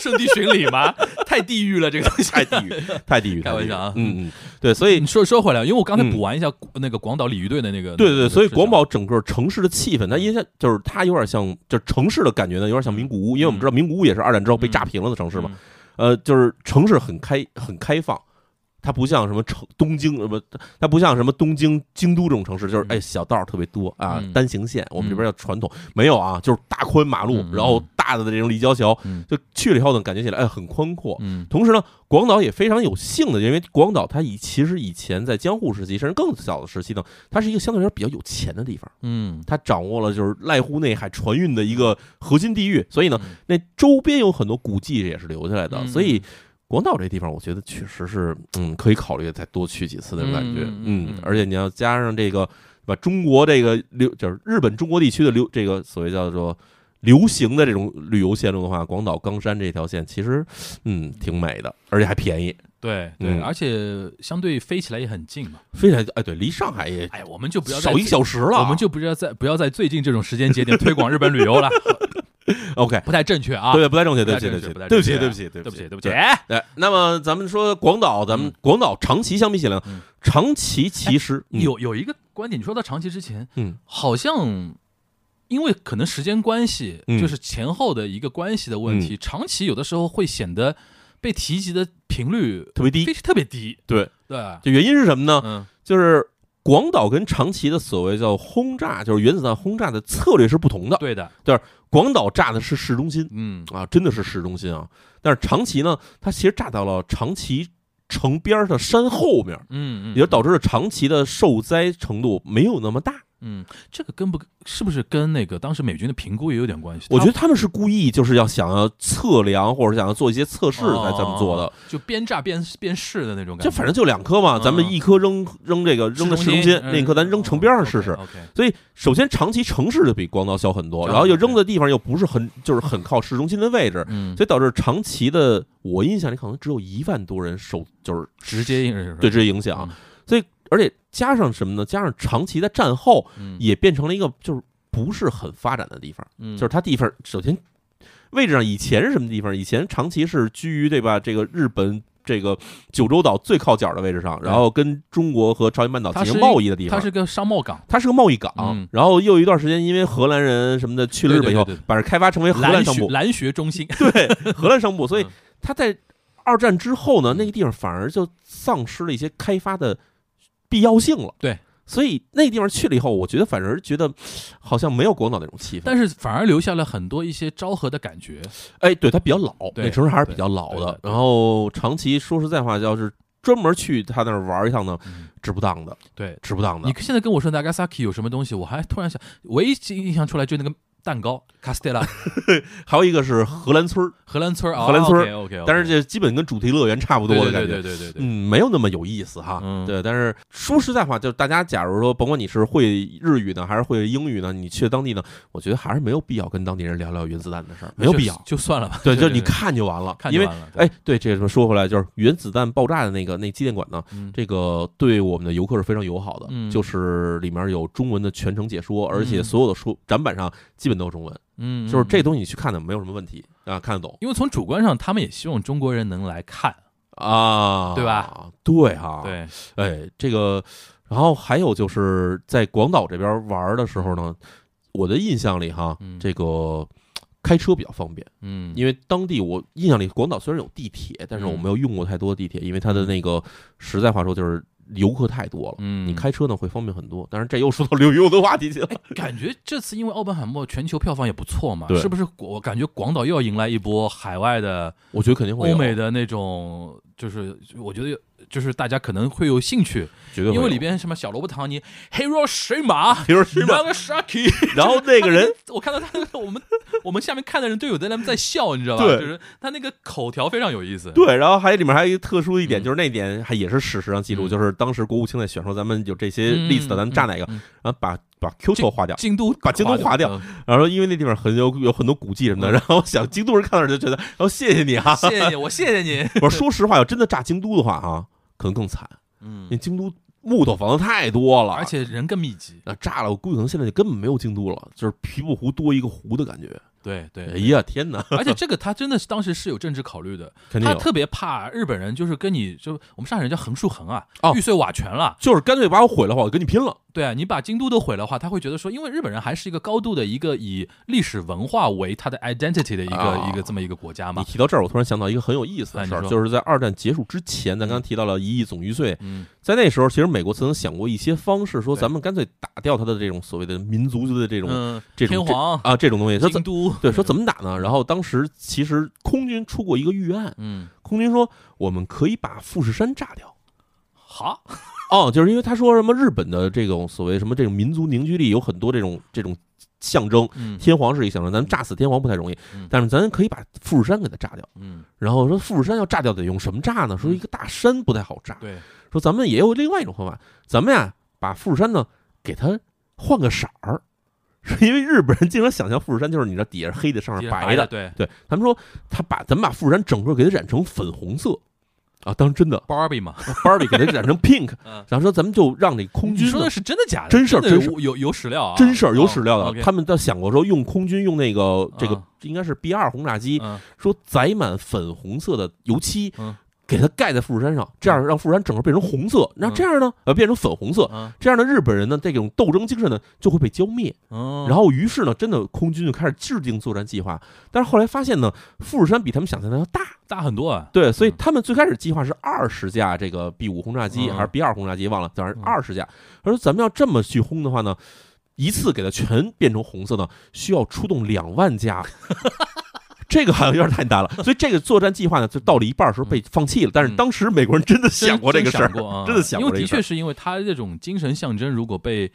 圣地巡礼吗？太地狱了，这个东西太地狱，太地狱，开玩笑啊嗯嗯，对，所以你说说回来，因为我刚才嗯补完一下那个广岛鲤鱼队的那个，对对对，所以广岛整个城市的气氛，它因为就是它有点像，就是城市的感觉呢，有点像名古屋，因为我们知道名古屋也是二战之后被炸平了的城市嘛。呃，就是城市很开很开放，它不像什么城东京什么，它不像什么东京、京都这种城市，就是嗯。哎小道儿特别多啊，嗯。单行线，我们这边叫传统，没有啊，就是大宽马路，然后大的这种立交桥，嗯。就去了以后呢，感觉起来哎很宽阔。嗯。同时呢，广岛也非常有幸的，因为广岛它以其实以前在江户时期，甚至更早的时期呢，它是一个相对来说比较有钱的地方。嗯。它掌握了就是濑户内海船运的一个核心地域，所以呢，嗯。那周边有很多古迹也是留下来的，嗯。所以广岛这地方，我觉得确实是嗯可以考虑再多去几次的感觉，嗯而且你要加上这个把中国这个流就是日本中国地区的流这个所谓叫做。流行的这种旅游线路的话，广岛冈山这条线其实，嗯，挺美的，而且还便宜，对对，嗯而且相对飞起来也很近嘛。飞起来哎，对，离上海也哎，我们就不要少一个小时了，我们就不要在不要在最近这种时间节点推广日本旅游了，OK，不太正确啊。对，不太正确，对不起，对不起，对不起，对不起，对不起，对不起，对。那么咱们说广岛，咱们嗯。广岛长崎相比起来长崎其实嗯。有有一个观点，你说到长崎之前，嗯。好像因为可能时间关系，嗯。就是前后的一个关系的问题，长崎有的时候会显得被提及的频率特别低，特别低。对，对，这原因是什么呢？嗯。就是广岛跟长崎的所谓叫轰炸，就是原子弹轰炸的策略是不同的。对的，就是广岛炸的是市中心。嗯。啊，真的是市中心啊，但是长崎呢，它其实炸到了长崎城边儿的山后面，嗯嗯，也就导致了长崎的受灾程度没有那么大。嗯，这个跟不是不是跟那个当时美军的评估也有点关系？我觉得他们是故意就是要想要测量或者想要做一些测试才这么做的哦，，就边炸边边试的那种感觉。就反正就两颗嘛，嗯咱们一颗扔扔这个扔在市中心，嗯另一颗咱扔城边上试试。所以首先长崎城市就比广岛小很多，然后又扔的地方又不是很就是很靠市中心的位置，嗯，所以导致长崎的我印象里可能只有一万多人受就是直接应对直接影响，所以而且加上什么呢？加上长崎在战后嗯。也变成了一个就是不是很发展的地方，嗯。就是它地方首先位置上以前是什么地方？以前长崎是居于对吧？这个日本这个九州岛最靠角的位置上，然后跟中国和朝鲜半岛进行贸易的地方。它是个商贸港，它是个贸易港，嗯。然后又有一段时间，因为荷兰人什么的去了日本以后把这开发成为荷兰商部，学蓝学中心，对荷兰商部，所以嗯。它在二战之后呢，那个地方反而就丧失了一些开发的必要性了。对，所以那地方去了以后，我觉得反而觉得好像没有广岛那种气氛。但是反而留下了很多一些昭和的感觉。哎，对，它比较老，对那城市还是比较老的对对。对然后长崎说实在话，要是专门去他那儿玩一趟呢，嗯值不当的，对，值不当的你。现在跟我说 Nagasaki 有什么东西，我还突然想，唯一印象出来就那个蛋糕 还有一个是荷兰村儿，荷兰村儿，荷兰村但是这基本跟主题乐园差不多的感觉。对对对对对对，嗯，没有那么有意思哈。嗯对，但是说实在话，就大家假如说，甭管你是会日语呢，还是会英语呢，你去当地呢，我觉得还是没有必要跟当地人聊聊原子弹的事儿，没有必要。就就算了吧。对，就对你，看就完了，因为看就完了。哎，对，这个说回来，就是原子弹爆炸的那个那纪念馆呢，嗯这个对我们的游客是非常友好的，嗯就是里面有中文的全程解说，而且嗯所有的书展板上基本都是中文，嗯，就是这嗯，东西你去看的没有什么问题啊，看得懂因为从主观上，他们也希望中国人能来看，啊，对吧？对哈，，对，哎，这个，然后还有就是在广岛这边玩的时候呢，我的印象里哈，嗯这个。开车比较方便，嗯，因为当地我印象里，广岛虽然有地铁，但是我嗯没有用过太多地铁，因为它的那个实在话说就是游客太多了，嗯，你开车呢会方便很多。但是，这又说到旅游的话题去了。感觉这次因为奥本海默全球票房也不错嘛，是不是？我感觉广岛又要迎来一波海外的、我觉得肯定会欧美，的那种，就是我觉得就是大家可能会有兴趣，因为里边什么小萝卜唐尼、吧？Nagasaki，然后那个人 我看到他那个我们我们下面看的人都有的人在笑，你知道吧？对。就是他那个口条非常有意思。对，然后还里面还有一个特殊的一点，嗯。就是那点还也是史实上记录，嗯。就是当时国务卿在选说咱们有这些例子的咱们炸哪个，嗯。然后把把 Kyoto 划掉，京都把京都划掉嗯。然后说因为那地方很有有很多古迹什么的，嗯。然后想京都人看到就觉得，然 后谢谢你哈，谢谢你，我谢谢你。我说说实话，要真的炸京都的话哈，可能更惨，嗯因为京都木头房子太多了，而且人更密集。那炸了，我估计可能现在就根本没有京都了，就是皮布湖多一个湖的感觉。对对，哎呀，天哪，而且这个他真的是当时是有政治考虑的，他特别怕日本人就是跟你就我们上海人叫横竖横啊，哦玉碎瓦全了。就是干脆把我毁了话，我跟你拼了。对啊，你把京都都毁了话，他会觉得说，因为日本人还是一个高度的一个以历史文化为他的 identity 的一个、啊一个这么一个国家嘛你。提到这儿，我突然想到一个很有意思的事儿，就是在二战结束之前，咱刚刚提到了一亿总预税，嗯在那时候，其实美国曾经想过一些方式，说咱们干脆打掉他的这种所谓的民族的这种嗯，这种天皇、啊这种东西，说怎京都，对说怎么打呢？然后当时其实空军出过一个预案，嗯，空军说我们可以把富士山炸掉。好，哦，就是因为他说什么日本的这种所谓什么这种民族凝聚力有很多这种这种象征，嗯天皇是一个象征，咱们炸死天皇不太容易嗯，但是咱可以把富士山给它炸掉。嗯，然后说富士山要炸掉得用什么炸呢？说一个大山不太好炸，对，说咱们也有另外一种方法，咱们呀把富士山呢给它换个色儿，是因为日本人经常想象富士山就是你知道底下是黑的，上面白白的，对。对他们说他把咱们把富士山整个给它染成粉红色。啊，当真的，Barbie 嘛，Barbie 给它染成 pink，嗯，然后说咱们就让那空军你说的是真的假的？真事儿真事有有有史料啊，真事儿有史料哦的，他们倒想过说用空军用那个这个啊应该是 B 二轰炸机，嗯说载满粉红色的油漆嗯，给它盖在富士山上，这样让富士山整个变成红色。那这样呢，呃，变成粉红色，嗯这样的日本人呢，这种斗争精神呢就会被浇灭。嗯，然后，于是呢，真的空军就开始制定作战计划。但是后来发现呢，富士山比他们想象的要大，大很多啊，对，所以嗯他们最开始计划是二十架这个 B 五轰炸机嗯还是 B 二轰炸机，忘了，反正嗯二十架。他说咱们要这么去轰的话呢，一次给它全变成红色呢，需要出动两万架。这个好像有点太难了，所以这个作战计划呢，就到了一半的时候被放弃了。但是当时美国人真的想过这个事儿 真的想过因为的确是因为他这种精神象征如果被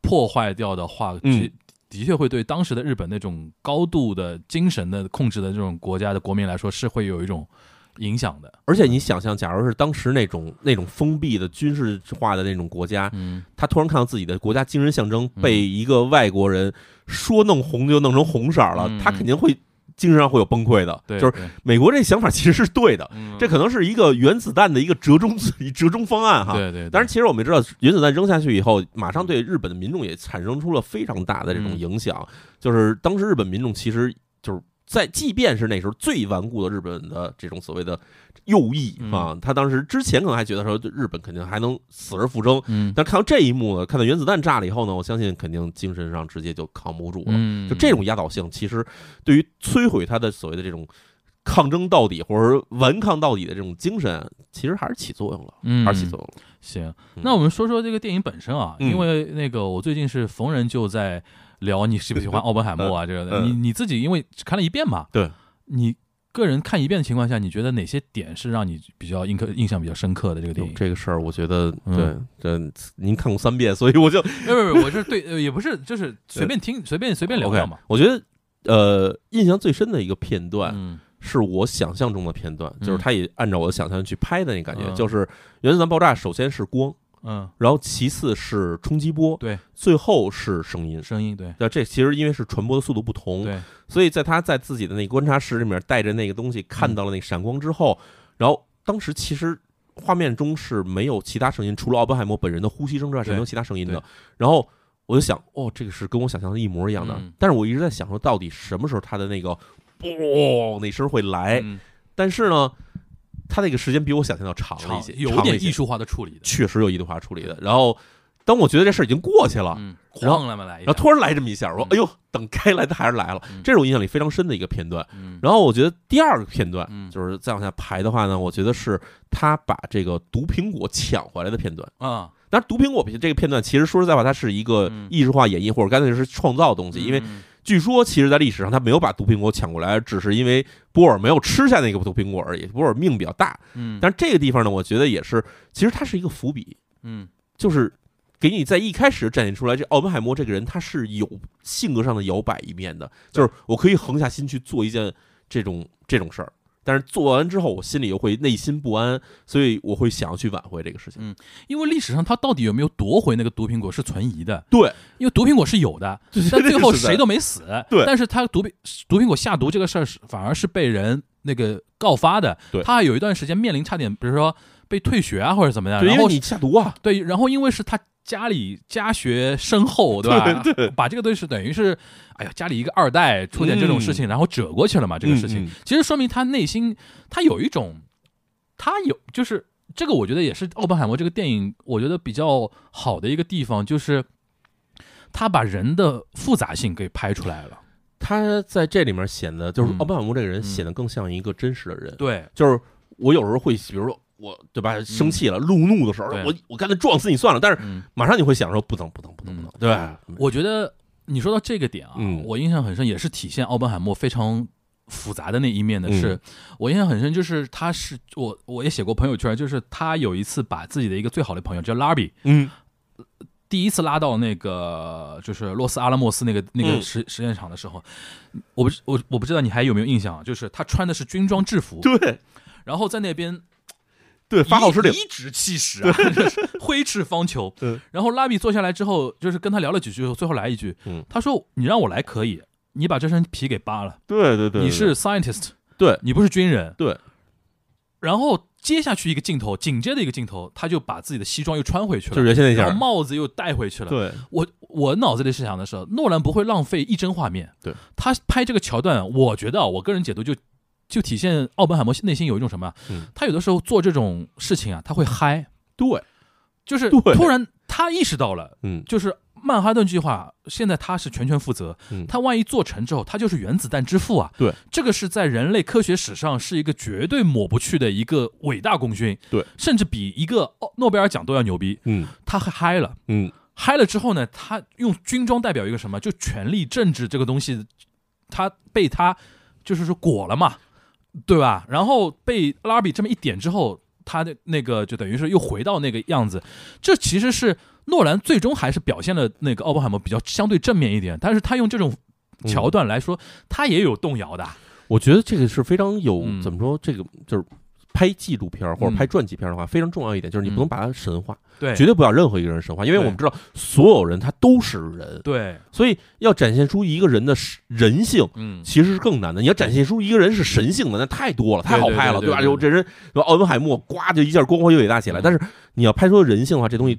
破坏掉的话，嗯。的的确会对当时的日本那种高度的精神的控制的这种国家的国民来说是会有一种影响的。而且你想象，假如是当时那种那种封闭的军事化的那种国家，嗯，他突然看到自己的国家精神象征被一个外国人说弄红就弄成红色了，嗯。他肯定会精神上会有崩溃的。对，就是美国这想法其实是对的，嗯这可能是一个原子弹的一个折中 折中方案哈。对对，对当然，其实我们知道，原子弹扔下去以后，马上对日本的民众也产生出了非常大的这种影响。就是当时日本民众其实就是在，即便是那时候最顽固的日本的这种所谓的右翼啊，他当时之前可能还觉得说日本肯定还能死而复生，嗯但看到这一幕呢，看到原子弹炸了以后呢，我相信肯定精神上直接就扛不住了。嗯，就这种压倒性，其实对于摧毁他的所谓的这种抗争到底或者顽抗到底的这种精神，其实还是起作用了，嗯还是起作用了。行，嗯那我们说说这个电影本身啊，嗯因为那个我最近是逢人就在聊你喜不喜欢 奥本海默啊，这个你你自己因为只看了一遍嘛，对，你个人看一遍的情况下，你觉得哪些点是让你比较印刻印象比较深刻的这个电影？这个事儿，我觉得嗯。对，这您看过三遍，所以我就不是不是，我是对，呃也不是，就是随便听，随便随便聊聊嘛。我觉得呃，印象最深的一个片段嗯。是我想象中的片段，嗯就是他也按照我的想象去拍的那感觉，嗯。就是原子弹爆炸，首先是光，嗯，然后其次是冲击波，对，最后是声音。声音对那这其实因为是传播的速度不同，对，所以在他在自己的那个观察室里面带着那个东西看到了那个闪光之后，然后当时其实画面中是没有其他声音，除了奥本海默本人的呼吸声之外是没有其他声音的。然后我就想，哦，这个是跟我想象的一模一样的。嗯但是我一直在想说，到底什么时候他的那个哦那声会来？嗯但是呢，他那个时间比我想象要长了一些，有点艺术化的处理的，确实有艺术化处理的。然后当我觉得这事儿已经过去了。嗯，然后来嘛来，然后突然来这么一下，我说：“嗯哎呦，等该来的还是来了。嗯”这是我印象里非常深的一个片段。嗯然后我觉得第二个片段，嗯就是再往下排的话呢，我觉得是他把这个毒苹果抢回来的片段。啊，但是，毒苹果这个片段其实说实在话，它是一个嗯艺术化演绎，或者干脆是创造的东西。因为嗯据说，其实在历史上他没有把毒苹果抢过来，只是因为波尔没有吃下那个毒苹果而已。波尔命比较大，嗯，但是这个地方呢，我觉得也是，其实它是一个伏笔，嗯就是给你在一开始展现出来，这奥本海默这个人他是有性格上的摇摆一面的，就是我可以横下心去做一件这种这种事儿，但是做完之后，我心里又会内心不安，所以我会想要去挽回这个事情。嗯因为历史上他到底有没有夺回那个毒苹果是存疑的，对，因为毒苹果是有的，但 最后谁都没死。对但是他毒苹毒苹果下毒这个事儿是反而是被人那个告发的。对他还有一段时间面临差点，比如说被退学啊或者怎么样。对，然后你下毒啊，对，然后因为是他家里家学深厚，对吧？对对把这个东西是等于是，哎呀，家里一个二代出点这种事情，然后折过去了嘛。这个事情、嗯嗯其实说明他内心他有一种，他有就是这个，我觉得也是奥本海默这个电影我觉得比较好的一个地方，就是他把人的复杂性给拍出来了。他在这里面显得就是嗯奥本海默这个人嗯显得更像一个真实的人，对，就是我有时候会，比如说我对吧，生气了、怒怒的时候，我我干脆撞死你算了，但是嗯，马上你会想说不能不能不能不能，对吧？我觉得你说到这个点啊，嗯我印象很深，也是体现奥本海默非常复杂的那一面的嗯。是，我印象很深，就是他是我我也写过朋友圈，就是他有一次把自己的一个最好的朋友叫拉比，嗯。第一次拉到那个就是洛斯阿拉莫斯那个那个嗯。实实验场的时候，我不知我我不知道你还有没有印象啊？就是他穿的是军装制服，对。然后在那边对，发号施令颐，指气使啊，挥斥方遒嗯。然后拉比坐下来之后，就是跟他聊了几句，最后来一句，嗯他说：“你让我来可以，你把这身皮给扒了，对对对，你是 scientist，对你不是军人。”对。然后接下去一个镜头，紧接着一个镜头，他就把自己的西装又穿回去了，就是原先那然后下，帽子又戴回去了。对我我脑子里是想的是，诺兰不会浪费一帧画面。对，他拍这个桥段，我觉得啊我个人解读就就体现奥本海默内心有一种什么啊？嗯他有的时候做这种事情啊，他会嗨，对，就是突然他意识到了，嗯就是曼哈顿计划现在他是全权负责，嗯他万一做成之后，他就是原子弹之父啊。对，这个是在人类科学史上是一个绝对抹不去的一个伟大功勋。对，甚至比一个哦诺贝尔奖都要牛逼。嗯他嗨了。嗯嗨了之后呢，他用军装代表一个什么？就权力、政治这个东西，他被他就是说裹了嘛，对吧？然后被拉比这么一点之后，他的那个就等于是又回到那个样子。这其实是诺兰最终还是表现了那个奥本海默比较相对正面一点，但是他用这种桥段来说，他也有动摇的。我觉得这个是非常有嗯怎么说，这个就是。拍纪录片或者嗯。拍传记片的话，非常重要一点就是你不能把它神化，对。绝对不要任何一个人神化，因为我们知道所有人他都是人，对，所以要展现出一个人的人性，嗯，其实是更难的。你要展现出一个人是神性的，那太多了，太好拍了，对对对对有这人，有奥本海默，呱就一下光辉又伟大起来。嗯。但是你要拍出人性的话，这东西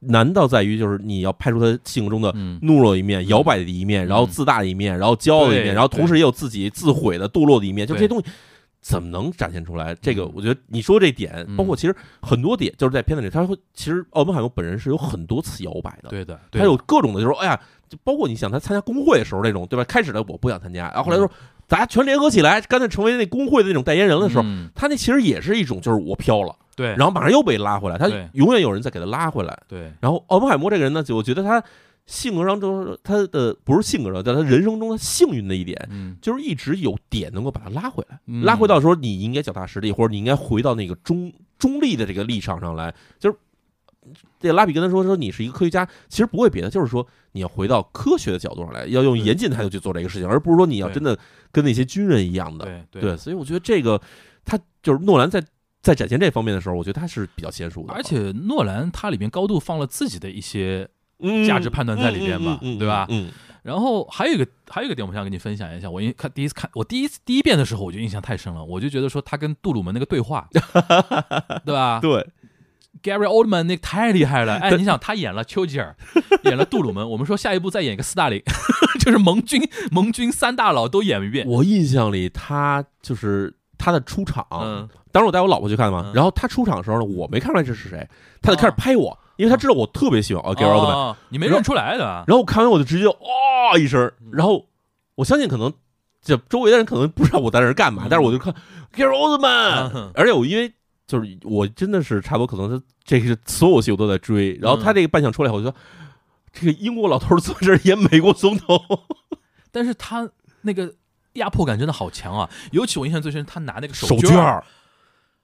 难道在于就是你要拍出他性格中的嗯。懦弱的一面、摇摆的一面，然后自大的一面，然后骄傲的一面，然后同时也有自己自毁的、堕落的一面，就这些东西。怎么能展现出来？这个嗯。我觉得你说这点，嗯。包括其实很多点，就是在片子里，他会其实奥本海默本人是有很多次摇摆的，对的，对他有各种的，就是说，哎呀，就包括你想他参加工会的时候那种，对吧？开始的我不想参加，然后后来说大家全联合起来，干脆成为那工会的那种代言人的时候，嗯。他那其实也是一种，就是我飘了，对，然后马上又被拉回来，他永远有人在给他拉回来。对，然后奥本海默这个人呢，就我觉得他性格上就是他的不是性格上，在他人生中他幸运的一点，嗯，就是一直有点能够把他拉回来，嗯。拉回到说你应该脚踏实地，或者你应该回到那个中中立的这个立场上来。就是这个拉比跟他说说你是一个科学家，其实不为别的，就是说你要回到科学的角度上来，要用严谨的态度去做这个事情，而不是说你要真的跟那些军人一样的。对对，所以我觉得这个他就是诺兰在在展现这方面的时候，我觉得他是比较娴熟的，而且诺兰他里面高度放了自己的一些，嗯价值判断在里边吧对吧嗯，然后还有一个还有一个点，我想跟你分享一下。我因看第一次看我第一次第一遍的时候，我就印象太深了，我就觉得说他跟杜鲁门那个对话，对吧对，？Gary Oldman 那个太厉害了，哎，你想他演了丘吉尔，演了杜鲁门，我们说下一步再演一个斯大林，就是盟军盟军三大佬都演一遍。我印象里他就是他的出场，嗯，当时我带我老婆去看嘛，嗯。然后他出场的时候呢，我没看出来这是谁，他就开始拍我，因为他知道我特别喜欢哦 Gary Oldman，哦，你没认出来的啊，然后我看完我就直接哇、一声，然后我相信可能这周围的人可能不知道我在这干嘛，嗯。但是我就看 Gary Oldman，、嗯而且我因为就是我真的是差不多可能他这个所有戏我都在追，然后他这个扮相出来以后，我就说这个英国老头儿坐这儿演美国总统，但是他那个压迫感真的好强啊！尤其我印象最深，他拿那个手绢绢儿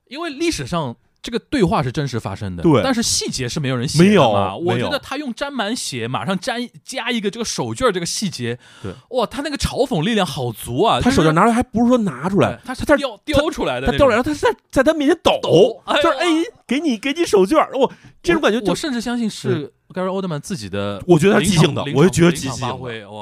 因为历史上这个对话是真实发生的，对。但是细节是没有人写的没有嘛。我觉得他用沾满血，马上沾加一个这个手绢这个细节，对，哇，他那个嘲讽力量好足啊！他手绢拿出来还不是说拿出来对，他是他雕雕出来的，他掉了，然后他是在在他面前抖，抖哎就是哎，给你给你手绢儿，哇，这种感觉就我甚至相信是 Gary Oldman 自己的，我觉得他即兴的我就觉得即兴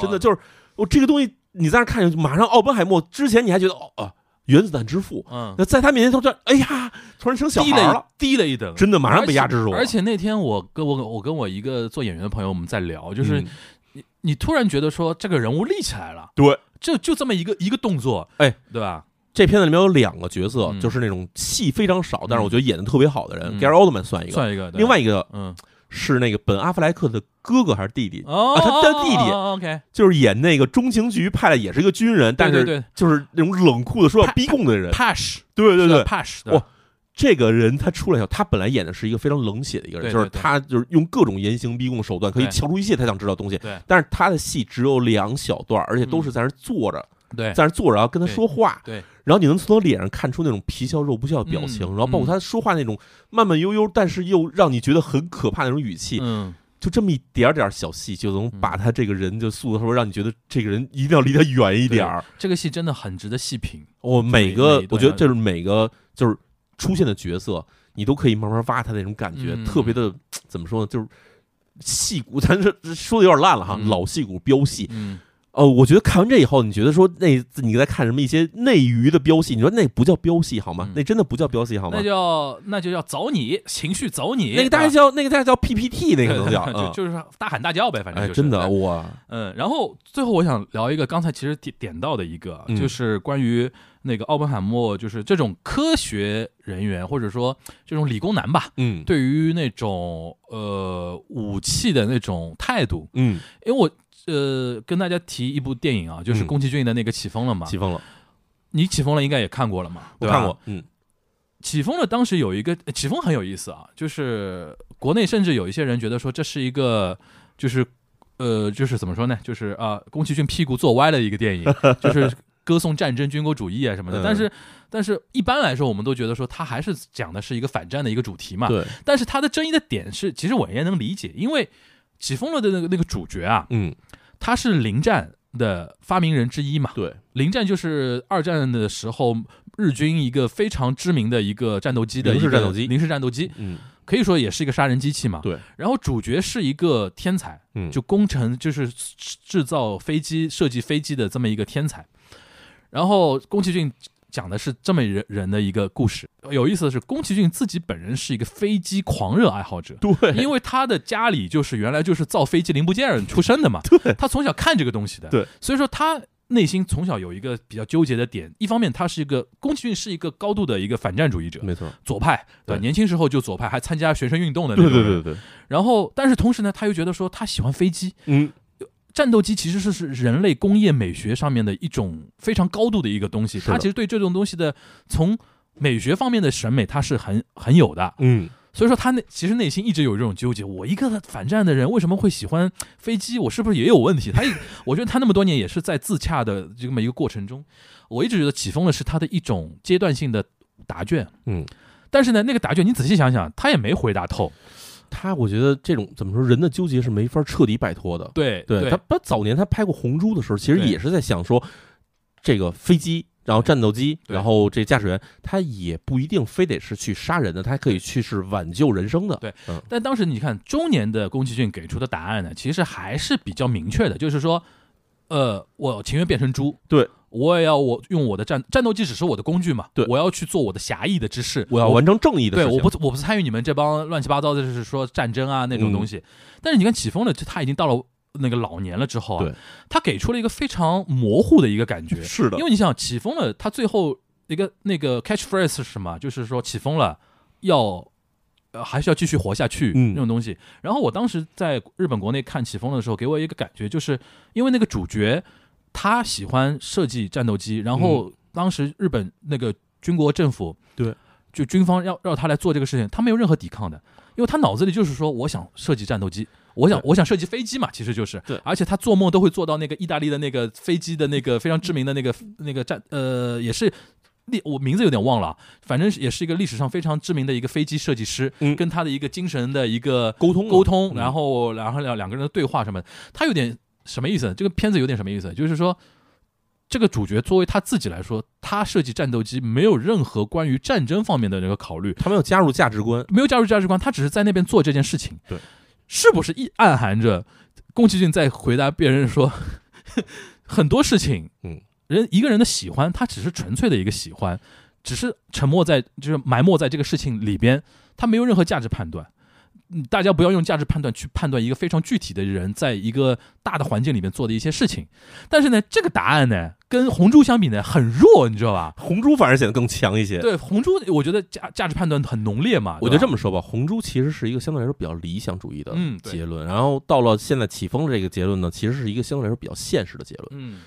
真的就是我这个东西，你在那看着，马上奥本海默之前你还觉得哦啊，原子弹之父，嗯，那在他面前突然哎呀，突然成小低孩了了，低了一等，真的马上被压制住了，而且那天我跟我我跟我一个做演员的朋友我们在聊，就是嗯。你你突然觉得说这个人物立起来了，对就就这么一个一个动作，哎，对吧？这片子里面有两个角色，嗯。就是那种戏非常少，但是我觉得演的特别好的人嗯，Gary Oldman 算一个，算一个，对另外一个嗯，是那个本阿弗莱克的哥哥还是弟弟，哦，啊他的弟弟哦，OK，就是演那个中情局派的，也是一个军人，但是就是那种冷酷的说要逼供的人，，Pash，对对对，，Pash，哇这个人他出来以后，他本来演的是一个非常冷血的一个人，对对就是他就是用各种严刑逼供手段可以对敲出一切他想知道的东西。对但是他的戏只有两小段，而且都是在那坐着，对在那坐着，然后跟他说话。对，然后你能从他脸上看出那种皮笑肉不笑的表情，嗯然后包括他说话那种慢慢悠悠，但是又让你觉得很可怕那种语气，嗯，就这么一点点小戏，就能把他这个人就塑造出，让你觉得这个人一定要离他远一点儿。这个戏真的很值得细品，我每每个我觉得这是每个就是出现的角色，你都可以慢慢挖他那种感觉，嗯特别的怎么说呢？就是戏骨，咱这这说的有点烂了哈，嗯老戏骨飙戏。嗯，呃，我觉得看完这以后，你觉得说那你在看什么一些内娱的飙戏，你说那不叫飙戏好吗？嗯那真的不叫飙戏好吗那？叫那就叫走你情绪走你，那个大概叫 那个大概叫 PPT，那个能叫，就是大喊大叫呗，反正哎，就是真的对哇，嗯，然后最后我想聊一个，刚才其实点点到的一个，嗯就是关于那个奥本海默，就是这种科学人员或者说这种理工男吧，嗯对于那种呃武器的那种态度，嗯，因为我呃跟大家提一部电影啊，就是嗯。宫崎骏的那个《起风了》嘛，起风了，你起风了应该也看过了嘛，我看过，嗯。起风了当时有一个呃起风很有意思啊，就是国内甚至有一些人觉得说这是一个就是呃就是怎么说呢，就是啊宫崎骏屁股坐歪了一个电影，就是歌颂战争、军国主义啊什么的。嗯。但是但是一般来说，我们都觉得说他还是讲的是一个反战的一个主题嘛。对，但是他的争议的点是，其实我也能理解，因为起风了的那个那个主角啊，嗯他是零战的发明人之一嘛。对，零战就是二战的时候日军一个非常知名的一个战斗机的一个零式战斗机零式战斗机嗯可以说也是一个杀人机器嘛。对。然后主角是一个天才，嗯，就工程就是制造飞机、设计飞机的这么一个天才。然后宫崎骏讲的是这么人人的一个故事。有意思的是，宫崎骏自己本人是一个飞机狂热爱好者。对，因为他的家里就是原来就是造飞机零部件出身的嘛，对他从小看这个东西的，对，所以说他内心从小有一个比较纠结的点，一方面他是一个宫崎骏是一个高度的一个反战主义者，没错，左派，对，对年轻时候就左派，还参加学生运动的那对对对对，然后但是同时呢，他又觉得说他喜欢飞机，嗯战斗机其实是是人类工业美学上面的一种非常高度的一个东西，是的。他其实对这种东西的从美学方面的审美它是很很有的，嗯，所以说他内其实内心一直有这种纠结，我一个反战的人为什么会喜欢飞机？我是不是也有问题？他一 我觉得他那么多年也是在自洽的这么一个过程中，我一直觉得起风了是他的一种阶段性的答卷，嗯，但是呢，那个答卷你仔细想想，他也没回答透，他我觉得这种怎么说，人的纠结是没法彻底摆脱的。对对他，他早年他拍过《红猪》的时候，其实也是在想说，这个飞机，然后战斗机，然后这驾驶员，他也不一定非得是去杀人的，他还可以去是挽救人生的。对。嗯，但当时你看中年的宫崎骏给出的答案呢，其实还是比较明确的，就是说，呃，我情愿变成猪，对我也要我用我的战战斗机只是我的工具嘛，对我要去做我的侠义的之事，我要完成正义的对，事情。我不我不参与你们这帮乱七八糟的，就是说战争啊那种东西。但是你看起风了，就他已经到了那个老年了之后啊，他给出了一个非常模糊的一个感觉。是的因为你想起风了，他最后一个那个 catchphrase 是什么？就是说起风了要。呃，还是要继续活下去，嗯那种东西。然后我当时在日本国内看起风的时候，给我一个感觉，就是因为那个主角他喜欢设计战斗机，然后当时日本那个军国政府对。就军方要让他来做这个事情，他没有任何抵抗的，因为他脑子里就是说，我想设计战斗机，我想我想设计飞机嘛，其实就是，对。而且他做梦都会做到那个意大利的那个飞机的那个非常知名的那个那个战，呃，也是。历我名字有点忘了，反正也是一个历史上非常知名的一个飞机设计师，嗯。跟他的一个精神的一个沟通沟通，嗯。然后然后两两个人的对话什么，他有点什么意思？这个片子有点什么意思？就是说，这个主角作为他自己来说，他设计战斗机没有任何关于战争方面的那个考虑，他没有加入价值观。没有加入价值观，他只是在那边做这件事情。对，是不是一暗含着宫崎骏在回答别人说，很多事情，嗯，人一个人的喜欢，他只是纯粹的一个喜欢，只是沉默在就是埋没在这个事情里边，他没有任何价值判断。嗯大家不要用价值判断去判断一个非常具体的人在一个大的环境里面做的一些事情。但是呢，这个答案呢，跟红猪相比呢，很弱，你知道吧？红猪反而显得更强一些。对，红猪我觉得价价值判断很浓烈嘛。我觉得这么么说吧，红猪其实是一个相对来说比较理想主义的结论，然后到了现在起风的这个结论呢，其实是一个相对来说比较现实的结论。嗯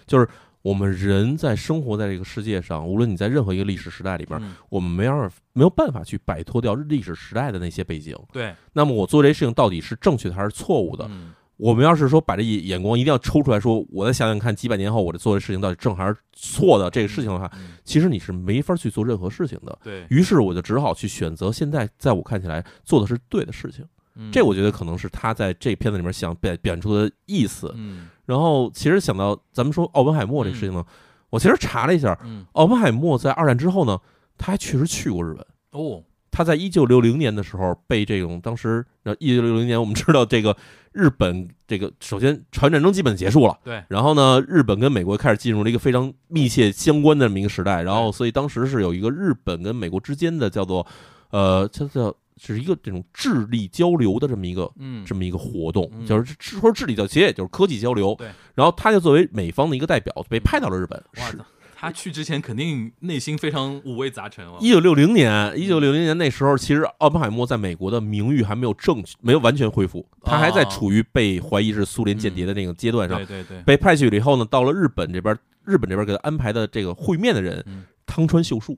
我们人在生活在这个世界上，无论你在任何一个历史时代里边，嗯我们没有没有办法去摆脱掉历史时代的那些背景。对，那么我做这事情到底是正确的还是错误的？嗯我们要是说把这眼光一定要抽出来说，我再想想看几百年后我这做的事情到底正还是错的这个事情的话，嗯其实你是没法去做任何事情的。对，于是我就只好去选择现在在我看起来做的是对的事情。嗯这我觉得可能是他在这片子里面想表表现出的意思。嗯然后其实想到咱们说奥本海默这个事情呢，我其实查了一下，嗯。奥本海默在二战之后呢，他还确实去过日本。哦。他在一九六零年的时候被这种当时，一九六零年我们知道这个日本这个首先朝鲜战争基本结束了，对。然后呢，日本跟美国开始进入了一个非常密切相关的这么一个时代，然后所以当时是有一个日本跟美国之间的叫做呃，叫叫是一个这种智力交流的这么一个嗯这么一个活动，嗯就是说智力交，其实也就是科技交流。对，然后他就作为美方的一个代表被派到了日本。是哇的，他去之前肯定内心非常五味杂陈哦。一九六零年，一九六零年那时候，其实奥本海默在美国的名誉还没有正没有完全恢复，他还在哦处于被怀疑是苏联间谍的那个阶段上。对对对，被派去了以后呢，到了日本这边，日本这边给他安排的这个会面的人，嗯汤川秀树，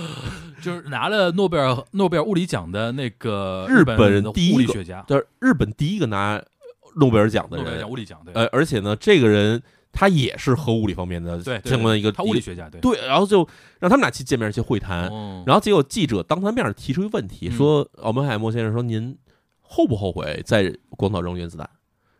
就是拿了诺贝尔诺贝尔物理奖的那个日本的第一个物理学家，就是日本第一个拿诺贝尔奖的人诺贝尔奖。物理奖，对呃，而且呢，这个人他也是核物理方面的相关的一个他物理学家，对。对，然后就让他们俩去见面去会谈，哦然后结果记者当他面提出一个问题，嗯。说奥本海默先生说您后不后悔在广岛扔原子弹？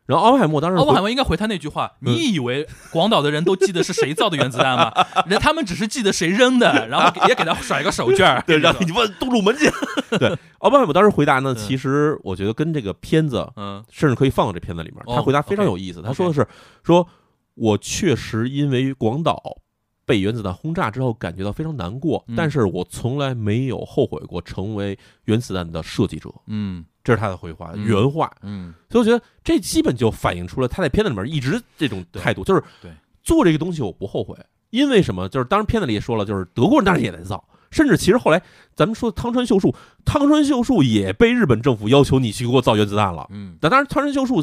然后奥本海默当时奥本海默应该回他那句话：“嗯你以为广岛的人都记得是谁造的原子弹吗？人他们只是记得谁扔的，然后也给他甩个手绢儿。对，让你问东鲁门去。对，奥本海默当时回答呢，嗯其实我觉得跟这个片子嗯甚至可以放到这片子里面。哦他回答非常有意思，他说的是说，我确实因为广岛被原子弹轰炸之后感觉到非常难过，嗯但是我从来没有后悔过成为原子弹的设计者。嗯这是他的回话，嗯原话。嗯所以我觉得这基本就反映出了他在片子里面一直这种态度，就是对做这个东西我不后悔，因为什么？就是当时片子里也说了，就是德国人当时也在造，甚至其实后来咱们说汤川秀树，汤川秀树也被日本政府要求你去给我造原子弹了。嗯，但当然，汤川秀树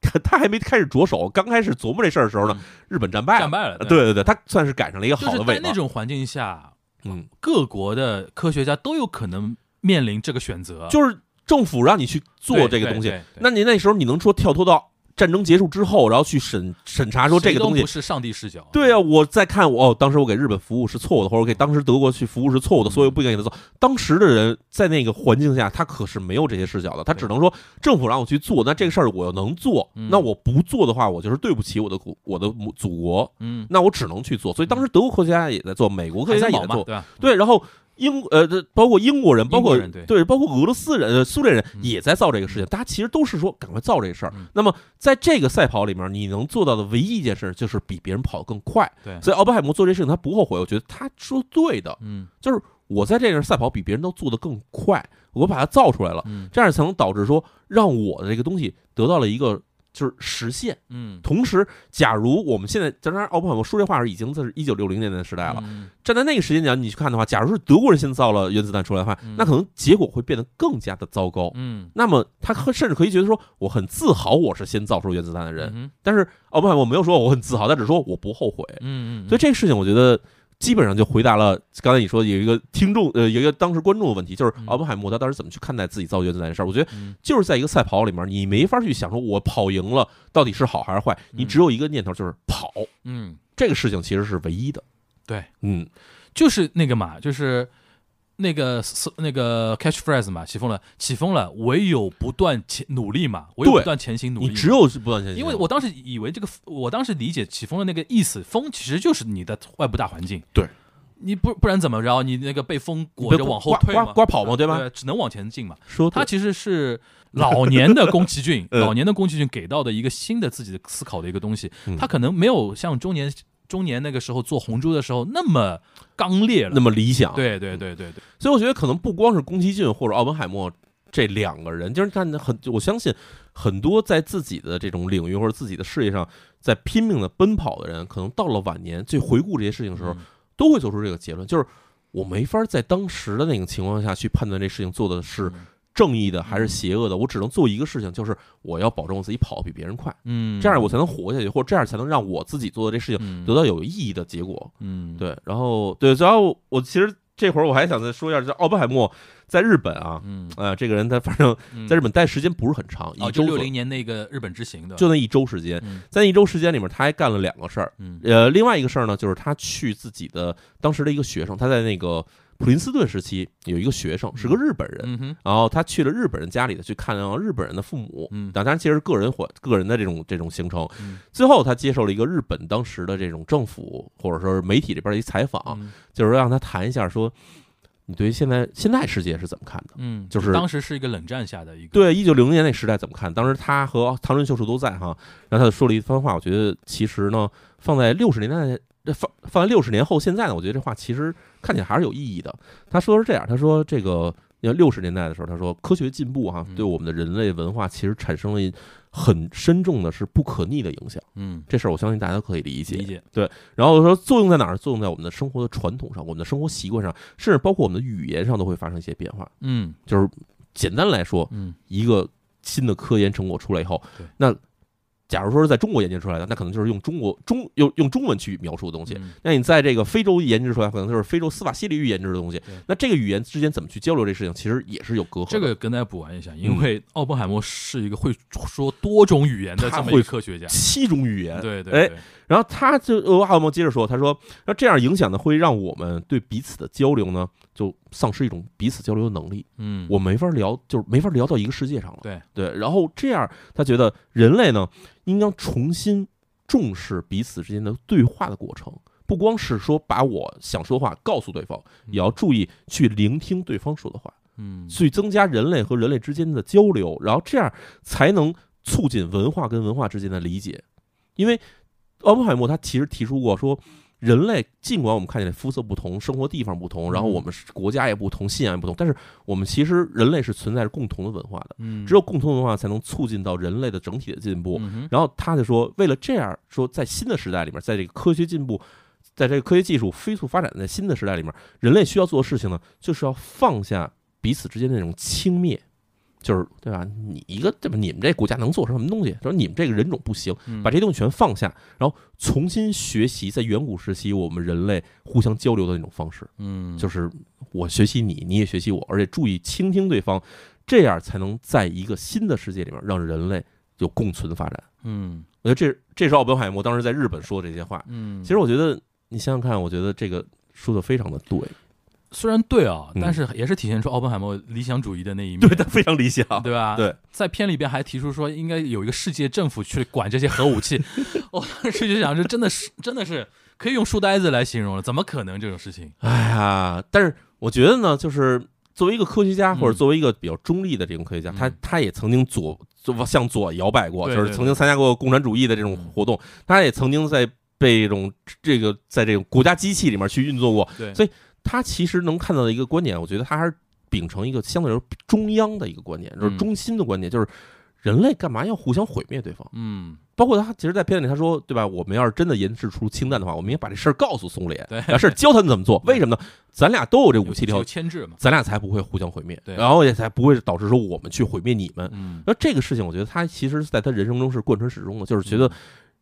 他 他还没开始着手，刚开始琢磨这事儿的时候呢嗯，日本战败了。战败了，对对对，他算是赶上了一个就是好的尾巴。在那种环境下，嗯，各国的科学家都有可能面临这个选择，就是政府让你去做这个东西那你那时候你能说跳脱到战争结束之后，然后去审审查说这个东西不是上帝视角，对啊，我在看我哦，当时我给日本服务是错误的，或者我给当时德国去服务是错误的，所以我不应该给他做。当时的人在那个环境下，他可是没有这些视角的，他只能说政府让我去做，那这个事儿我要能做，嗯那我不做的话，我就是对不起我的国我的母祖国，嗯，那我只能去做。所以当时德国科学家也在做，美国科学家也在做？对，然后。英呃，这包括英国人，包括人对包括俄罗斯人、呃苏联人嗯也在造这个事情。大家其实都是说赶快造这个事儿嗯。那么在这个赛跑里面，你能做到的唯一一件事就是比别人跑得更快。对所以奥本海默做这事情他不后悔，我觉得他说对的，嗯就是我在这个赛跑比别人都做得更快，我把它造出来了，嗯这样才能导致说让我的这个东西得到了一个就是实现。嗯，同时，假如我们现在，当然奥本海默说这话是已经这是一九六零年代的时代了，嗯站在那个时间点你去看的话，假如是德国人先造了原子弹出来的话，嗯那可能结果会变得更加的糟糕。嗯那么他甚至可以觉得说，我很自豪我是先造出原子弹的人。嗯但是奥本海默没有说我很自豪，他只说我不后悔。嗯嗯，所以这个事情，我觉得基本上就回答了刚才你说有一个听众呃有一个当时观众的问题，就是嗯奥本海默他当时怎么去看待自己造原子弹的事儿？我觉得嗯就是在一个赛跑里面，你没法去想说我跑赢了到底是好还是坏，你只有一个念头就是跑。嗯，这个事情其实是唯一的。对，嗯，就是那个嘛，就是那个那个 catchphrase 嘛，起风了，起风了，唯有不断前努力嘛，唯有不断前行努力，你只有是不断前行，因为我当时以为这个，我当时理解起风的那个意思，风其实就是你的外部大环境。对，你不不然怎么着？你那个被风裹着往后刮退嘛，刮刮跑嘛对吧对，只能往前进嘛。说它其实是老年的宫崎骏，嗯老年的宫崎骏给到的一个新的自己的思考的一个东西嗯，他可能没有像中年中年那个时候做红猪的时候那么刚烈了。那么理想，，对对对对对，所以我觉得可能不光是宫崎骏或者奥本海默这两个人，就是看很，我相信很多在自己的这种领域或者自己的事业上在拼命的奔跑的人，可能到了晚年去回顾这些事情的时候，嗯。都会做出这个结论，就是我没法在当时的那个情况下去判断这事情做的是正义的还是邪恶的，我只能做一个事情，就是我要保证我自己跑得比别人快，嗯，这样我才能活下去，或者这样才能让我自己做的这事情嗯。得到有意义的结果。嗯。对，然后对，然后我其实这会儿我还想再说一下，这奥本海默在日本啊，嗯。呃，这个人他反正嗯。在日本待时间不是很长，一周左六零年那个日本之行的，就那一周时间，嗯。在那一周时间里面，他还干了两个事儿。嗯。呃，另外一个事儿呢，就是他去自己的当时的一个学生，他在那个普林斯顿时期有一个学生是个日本人，然后他去了日本人家里头去看望日本人的父母，嗯当然其实是个人或个人的这种这种行程。嗯最后他接受了一个日本当时的这种政府或者说是媒体这边的一采访，嗯就是让他谈一下说，你对于现在现在世界是怎么看的？嗯，就是当时是一个冷战下的一个对，一九零零年那时代怎么看？当时他和唐人秀树都在哈，然后他就说了一番话，我觉得其实呢，放在六十年代，放放在六十年后现在呢，我觉得这话其实看起来还是有意义的。他说是这样，他说这个。因为六十年代的时候，他说科学进步哈、嗯对我们的人类文化其实产生了很深重的是不可逆的影响。嗯这事儿我相信大家都可以理解。理解对然后说作用在哪儿？作用在我们的生活的传统上，我们的生活习惯上，甚至包括我们的语言上都会发生一些变化。嗯就是简单来说，嗯一个新的科研成果出来以后，那假如说是在中国研究出来的，那可能就是用中国中用用中文去描述的东西。嗯那你在这个非洲研制出来，可能就是非洲斯瓦西里语研制的东西。那这个语言之间怎么去交流，这事情其实也是有隔阂。这个跟大家补完一下，嗯因为奥本海默是一个会说多种语言的这么一他会个科学家，七种语言，对对哎对，然后他就呃，阿莫接着说，他说，那这样影响呢，会让我们对彼此的交流呢，就丧失一种彼此交流的能力。嗯，我没法聊，就是没法聊到一个世界上了。对对，然后这样，他觉得人类呢，应当重新重视彼此之间的对话的过程，不光是说把我想说话告诉对方，也要注意去聆听对方说的话，嗯去增加人类和人类之间的交流，然后这样才能促进文化跟文化之间的理解。因为奥本海默他其实提出过说。人类尽管我们看起来肤色不同、生活地方不同，然后我们是国家也不同、信仰也不同，但是我们其实人类是存在着共同的文化的。嗯，只有共同文化才能促进到人类的整体的进步。然后他就说，为了这样说，在新的时代里面，在这个科学进步，在这个科学技术飞速发展在新的时代里面，人类需要做的事情呢，就是要放下彼此之间的那种轻蔑，就是对吧？你一个对吧？你们这国家能做成什么东西？说你们这个人种不行，嗯把这东西全放下，然后重新学习在远古时期我们人类互相交流的那种方式，嗯，就是我学习你，你也学习我，而且注意倾听对方，这样才能在一个新的世界里面让人类有共存发展。嗯我觉得这这是奥本海默当时在日本说的这些话。嗯，其实我觉得你想想看，我觉得这个说的非常的对，虽然对啊，嗯。但是也是体现出奥本海默理想主义的那一面，对他非常理想。对吧？对，在片里边还提出说应该有一个世界政府去管这些核武器，我当时就想，这真的是真的是可以用书呆子来形容了，怎么可能这种事情？哎呀，但是我觉得呢，就是作为一个科学家，嗯或者作为一个比较中立的这种科学家，他嗯。他也曾经左就向左摇摆过，对对就是曾经参加过共产主义的这种活动，他也曾经在被这种这个在这种国家机器里面去运作过，对，所以他其实能看到的一个观点，我觉得他还是秉承一个相对来说中央的一个观点，就是嗯中心的观点，就是人类干嘛要互相毁灭对方？嗯包括他其实，在片子里他说，对吧？我们要是真的研制出氢弹的话，我们也把这事儿告诉苏联，对把事儿教他们怎么做。为什么呢？咱俩都有这武器条牵制嘛，咱俩才不会互相毁灭，对然后也才不会导致说我们去毁灭你们。嗯那这个事情，我觉得他其实在他人生中是贯穿始终的，就是觉得，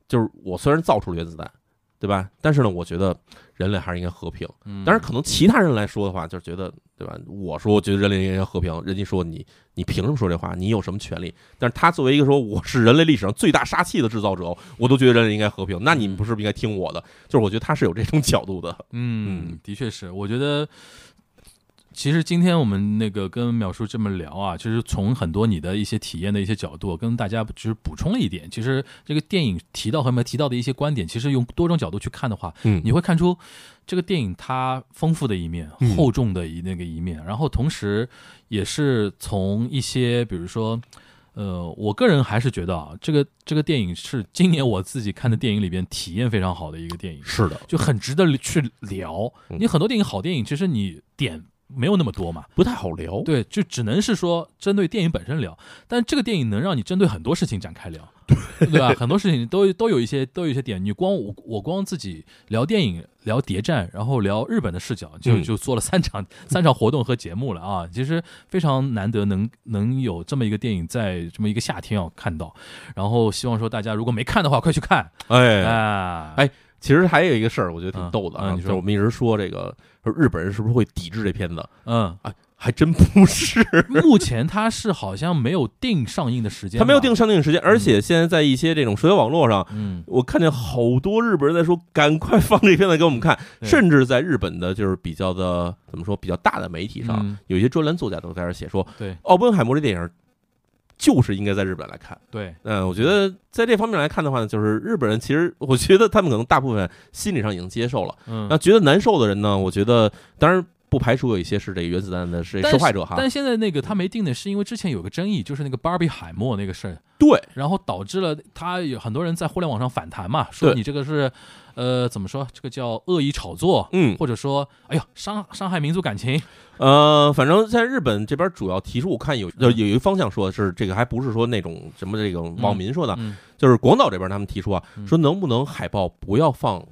就是我虽然造出了原子弹，对吧？但是呢，我觉得人类还是应该和平。嗯，当然，可能其他人来说的话，就是觉得，对吧？我说，我觉得人类应该和平，人家说你，你凭什么说这话？你有什么权利？但是他作为一个说我是人类历史上最大杀器的制造者，我都觉得人类应该和平，那你们不是不应该听我的？就是我觉得他是有这种角度的。嗯嗯，的确是，我觉得。其实今天我们那个跟淼叔这么聊啊，其实从很多你的一些体验的一些角度，跟大家就是补充了一点。其实这个电影提到和没提到的一些观点，其实用多种角度去看的话，嗯你会看出这个电影它丰富的一面、嗯厚重的一那个一面，然后同时也是从一些比如说。呃，我个人还是觉得啊，这个这个电影是今年我自己看的电影里边体验非常好的一个电影。是的，就很值得去聊。嗯你很多电影好电影，其实你点没有那么多嘛，不太好聊。对，就只能是说针对电影本身聊。但这个电影能让你针对很多事情展开聊，对吧？很多事情都都有一些都有一些点。你光我我光自己聊电影、聊谍战，然后聊日本的视角，就嗯就做了三场 三场活动和节目了啊！其实非常难得能能有这么一个电影在这么一个夏天要看到。然后希望说大家如果没看的话，快去看哎，哎！哎其实还有一个事儿，我觉得挺嗯逗的啊，嗯你说。就是我们一直说这个说日本人是不是会抵制这片子？嗯。哎，还真不是，目前它是好像没有定上映的时间吧，他没有定上映时间，而且现在在一些这种社交网络上，嗯，我看见好多日本人在说，赶快放这片子给我们看，对。甚至在日本的就是比较的怎么说比较大的媒体上，嗯。有一些专栏作家都在这写说，对。奥本海默这电影就是应该在日本来看。对，嗯，我觉得在这方面来看的话呢，就是日本人其实，我觉得他们可能大部分心理上已经接受了。嗯那，觉得难受的人呢，我觉得当然不排除有一些是这个原子弹的是受害者哈。但现在那个他没定的是因为之前有个争议，就是那个芭比海默那个事儿，对，然后导致了他有很多人在互联网上反弹嘛，说你这个是，呃，怎么说？这个叫恶意炒作，嗯，或者说，哎呦，伤伤害民族感情，呃，反正在日本这边主要提出，我看有有有一个方向说是这个，还不是说那种什么这种网民说的，嗯。就是广岛这边他们提出啊，嗯。说能不能海报不要放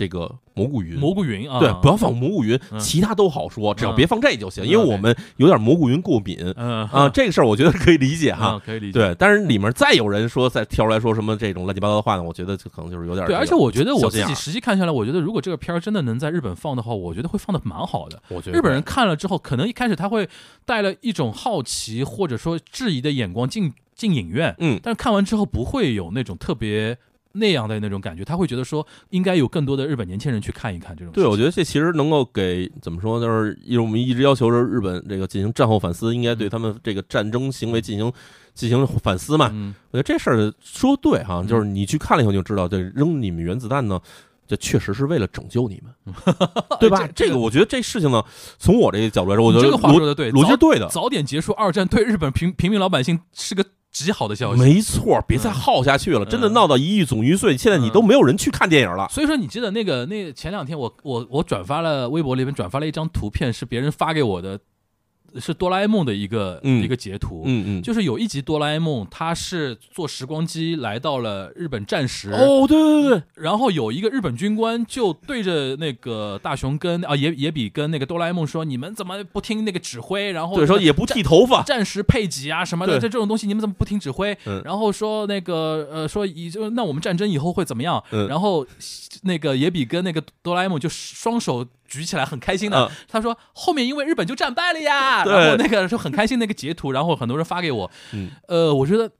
这个蘑菇云。蘑菇云啊，对，不要放蘑菇云，嗯其他都好说，只要嗯别放这就行，嗯因为我们有点蘑菇云过敏嗯啊，这个事儿我觉得可以理解哈啊，。可以理解。对，但是里面再有人说再跳出来说什么这种乱七八糟的话呢，我觉得就可能就是有点对，而且我觉得我自己实际看下来，我觉得如果这个片儿真的能在日本放的话，我觉得会放的蛮好的。我觉得日本人看了之后，可能一开始他会带了一种好奇或者说质疑的眼光进进影院，嗯但是看完之后不会有那种特别那样的那种感觉，他会觉得说应该有更多的日本年轻人去看一看这种。对，我觉得这其实能够给怎么说，就是因为我们一直要求着日本这个进行战后反思，应该对他们这个战争行为进行进行反思嘛。嗯，我觉得这事儿说对哈，嗯就是你去看了以后就知道，这扔你们原子弹呢。这确实是为了拯救你们，对吧？这这个我觉得这事情呢，从我这个角度来说，我觉得这个话说的对，逻辑是对的，早点结束二战对日本平平民老百姓是个极好的消息。没错。别再耗下去了，真的嗯闹到一亿总预算，现在你都没有人去看电影了。所以说，你记得那个那前两天我我我转发了微博里面转发了一张图片，是别人发给我的，是哆啦 A 梦的一个、嗯一个截图，嗯嗯，就是有一集哆啦 A 梦，他是坐时光机来到了日本战时，哦，对对对，然后有一个日本军官就对着那个大雄跟啊野野比跟那个哆啦 A 梦说：“你们怎么不听那个指挥？然后对，说也不剃头发，战时配给啊什么的，这这种东西你们怎么不听指挥？嗯然后说那个呃说以就那我们战争以后会怎么样？嗯然后那个野比跟那个哆啦 A 梦就双手举起来很开心的，嗯。他说后面因为日本就战败了呀，然后那个就很开心那个截图，然后很多人发给我，嗯。呃，我觉得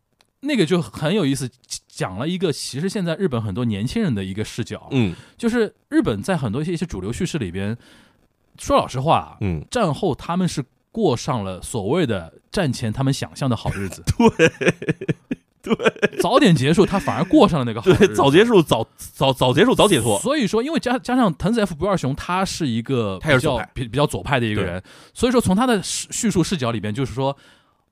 那个就很有意思，讲了一个其实现在日本很多年轻人的一个视角，嗯。就是日本在很多一些一些主流叙事里边，说老实话，嗯，战后他们是过上了所谓的战前他们想象的好日子。对 对，早点结束，他反而过上了那个好日对，早结束早早早结束早解脱，所以说，因为加加上藤子 F 不二雄，他是一个比较比比较左派的一个人，所以说从他的叙叙述视角里边，就是说，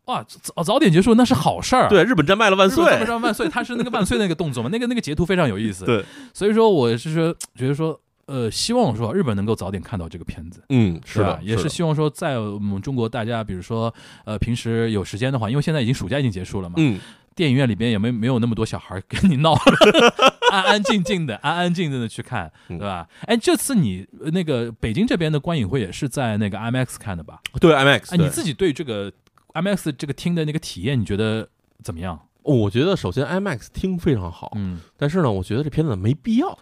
哇，早早点结束那是好事儿。对，日本战败了万岁。日本，战胜万岁，他是那个万岁那个动作嘛，那个那个截图非常有意思。对，所以说我是说觉得说，呃，希望说日本能够早点看到这个片子。嗯，是的，吧也是希望说，在我们中国大家，比如说，呃，平时有时间的话，因为现在已经暑假已经结束了嘛，嗯，电影院里边也没没有那么多小孩跟你闹，安安静静的，安安静静的去看，嗯对吧？哎，这次你呃那个北京这边的观影会也是在那个 IMAX 看的吧？对 IMAX，哎，你自己对这个 IMAX 这个厅的那个体验，你觉得怎么样？哦我觉得首先 IMAX 听非常好，嗯，但是呢，我觉得这片子没必要。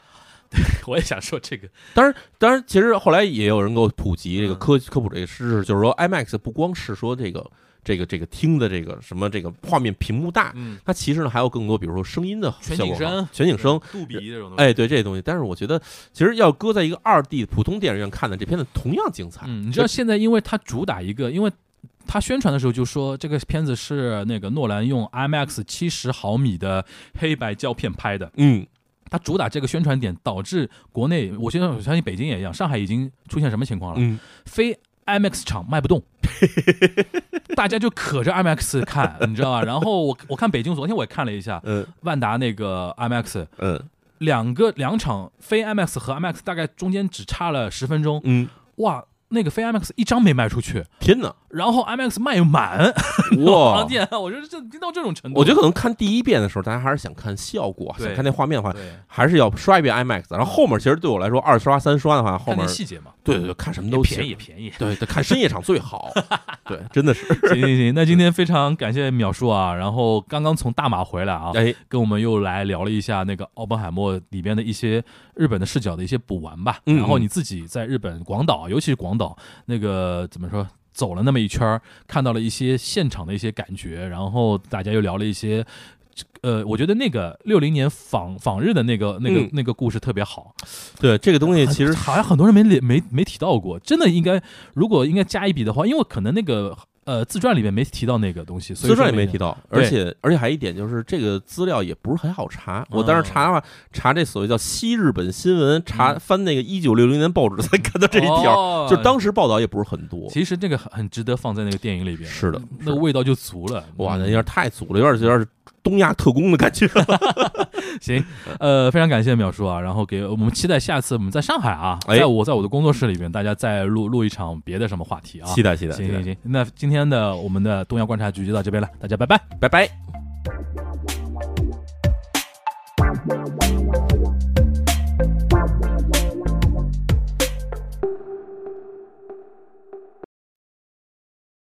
我也想说这个，当然，当然，其实后来也有人给我普及这个嗯科科普这个知识，就是说 IMAX 不光是说这个这个这个听的这个什么这个画面屏幕大，嗯，它其实呢还有更多，比如说声音的全效果好景声、全景声，杜比这种东西，哎，对这些东西。但是我觉得，其实要搁在一个二 D 普通电影院看的这片子同样精彩。嗯，你知道现在因为它主打一个，因为它宣传的时候就说这个片子是那个诺兰用 IMAX 七十毫米的黑白胶片拍的，嗯，它主打这个宣传点，导致国内，我现在我相信北京也一样，上海已经出现什么情况了？嗯，非 IMAX 场卖不动，大家就可着 IMAX 看，你知道吧？然后我我看北京，昨天我也看了一下嗯万达那个 IMAX，嗯两个两场非 IMAX 和 IMAX 大概中间只差了十分钟，嗯，哇，那个非 IMAX 一张没卖出去，天哪，然后 IMAX 卖满，哇我！天啊，我觉得这听到这种程度，我觉得可能看第一遍的时候，大家还是想看效果，想看那画面的话，还是要刷一遍 IMAX。然后后面其实对我来说，二刷三刷的话，后面细节嘛，对对对，看什么都便宜。便宜。对，看深夜场最好。对，真的是。行行行，那今天非常感谢淼叔啊，然后刚刚从大马回来啊，哎，跟我们又来聊了一下那个奥本海默里边的一些日本的视角的一些补完吧。嗯然后你自己在日本广岛，尤其是广岛那个怎么说，走了那么一圈儿，看到了一些现场的一些感觉，然后大家又聊了一些。呃，我觉得那个六零年访访日的那个那个、嗯那个故事特别好，对这个东西，其实好像很多人没没没没提到过，真的应该如果应该加一笔的话，因为可能那个呃自传里面没提到那个东西，所以自传也没提到，而且而且还一点就是这个资料也不是很好查。我当时查的话，查这所谓叫西日本新闻，查嗯翻那个一九六零年报纸才看到这一条，哦就当时报道也不是很多。其实这个很很值得放在那个电影里边，是的那个味道就足了。哇，那嗯有点太足了，有点有点东亚特工的感觉。行，呃，非常感谢淼叔啊，然后给我们期待下次我们在上海啊，哎在我在我的工作室里边，大家再录录一场别的什么话题啊。期待期待，期待行行行，那今天的我们的东亚观察局就到这边了，大家拜拜。拜拜。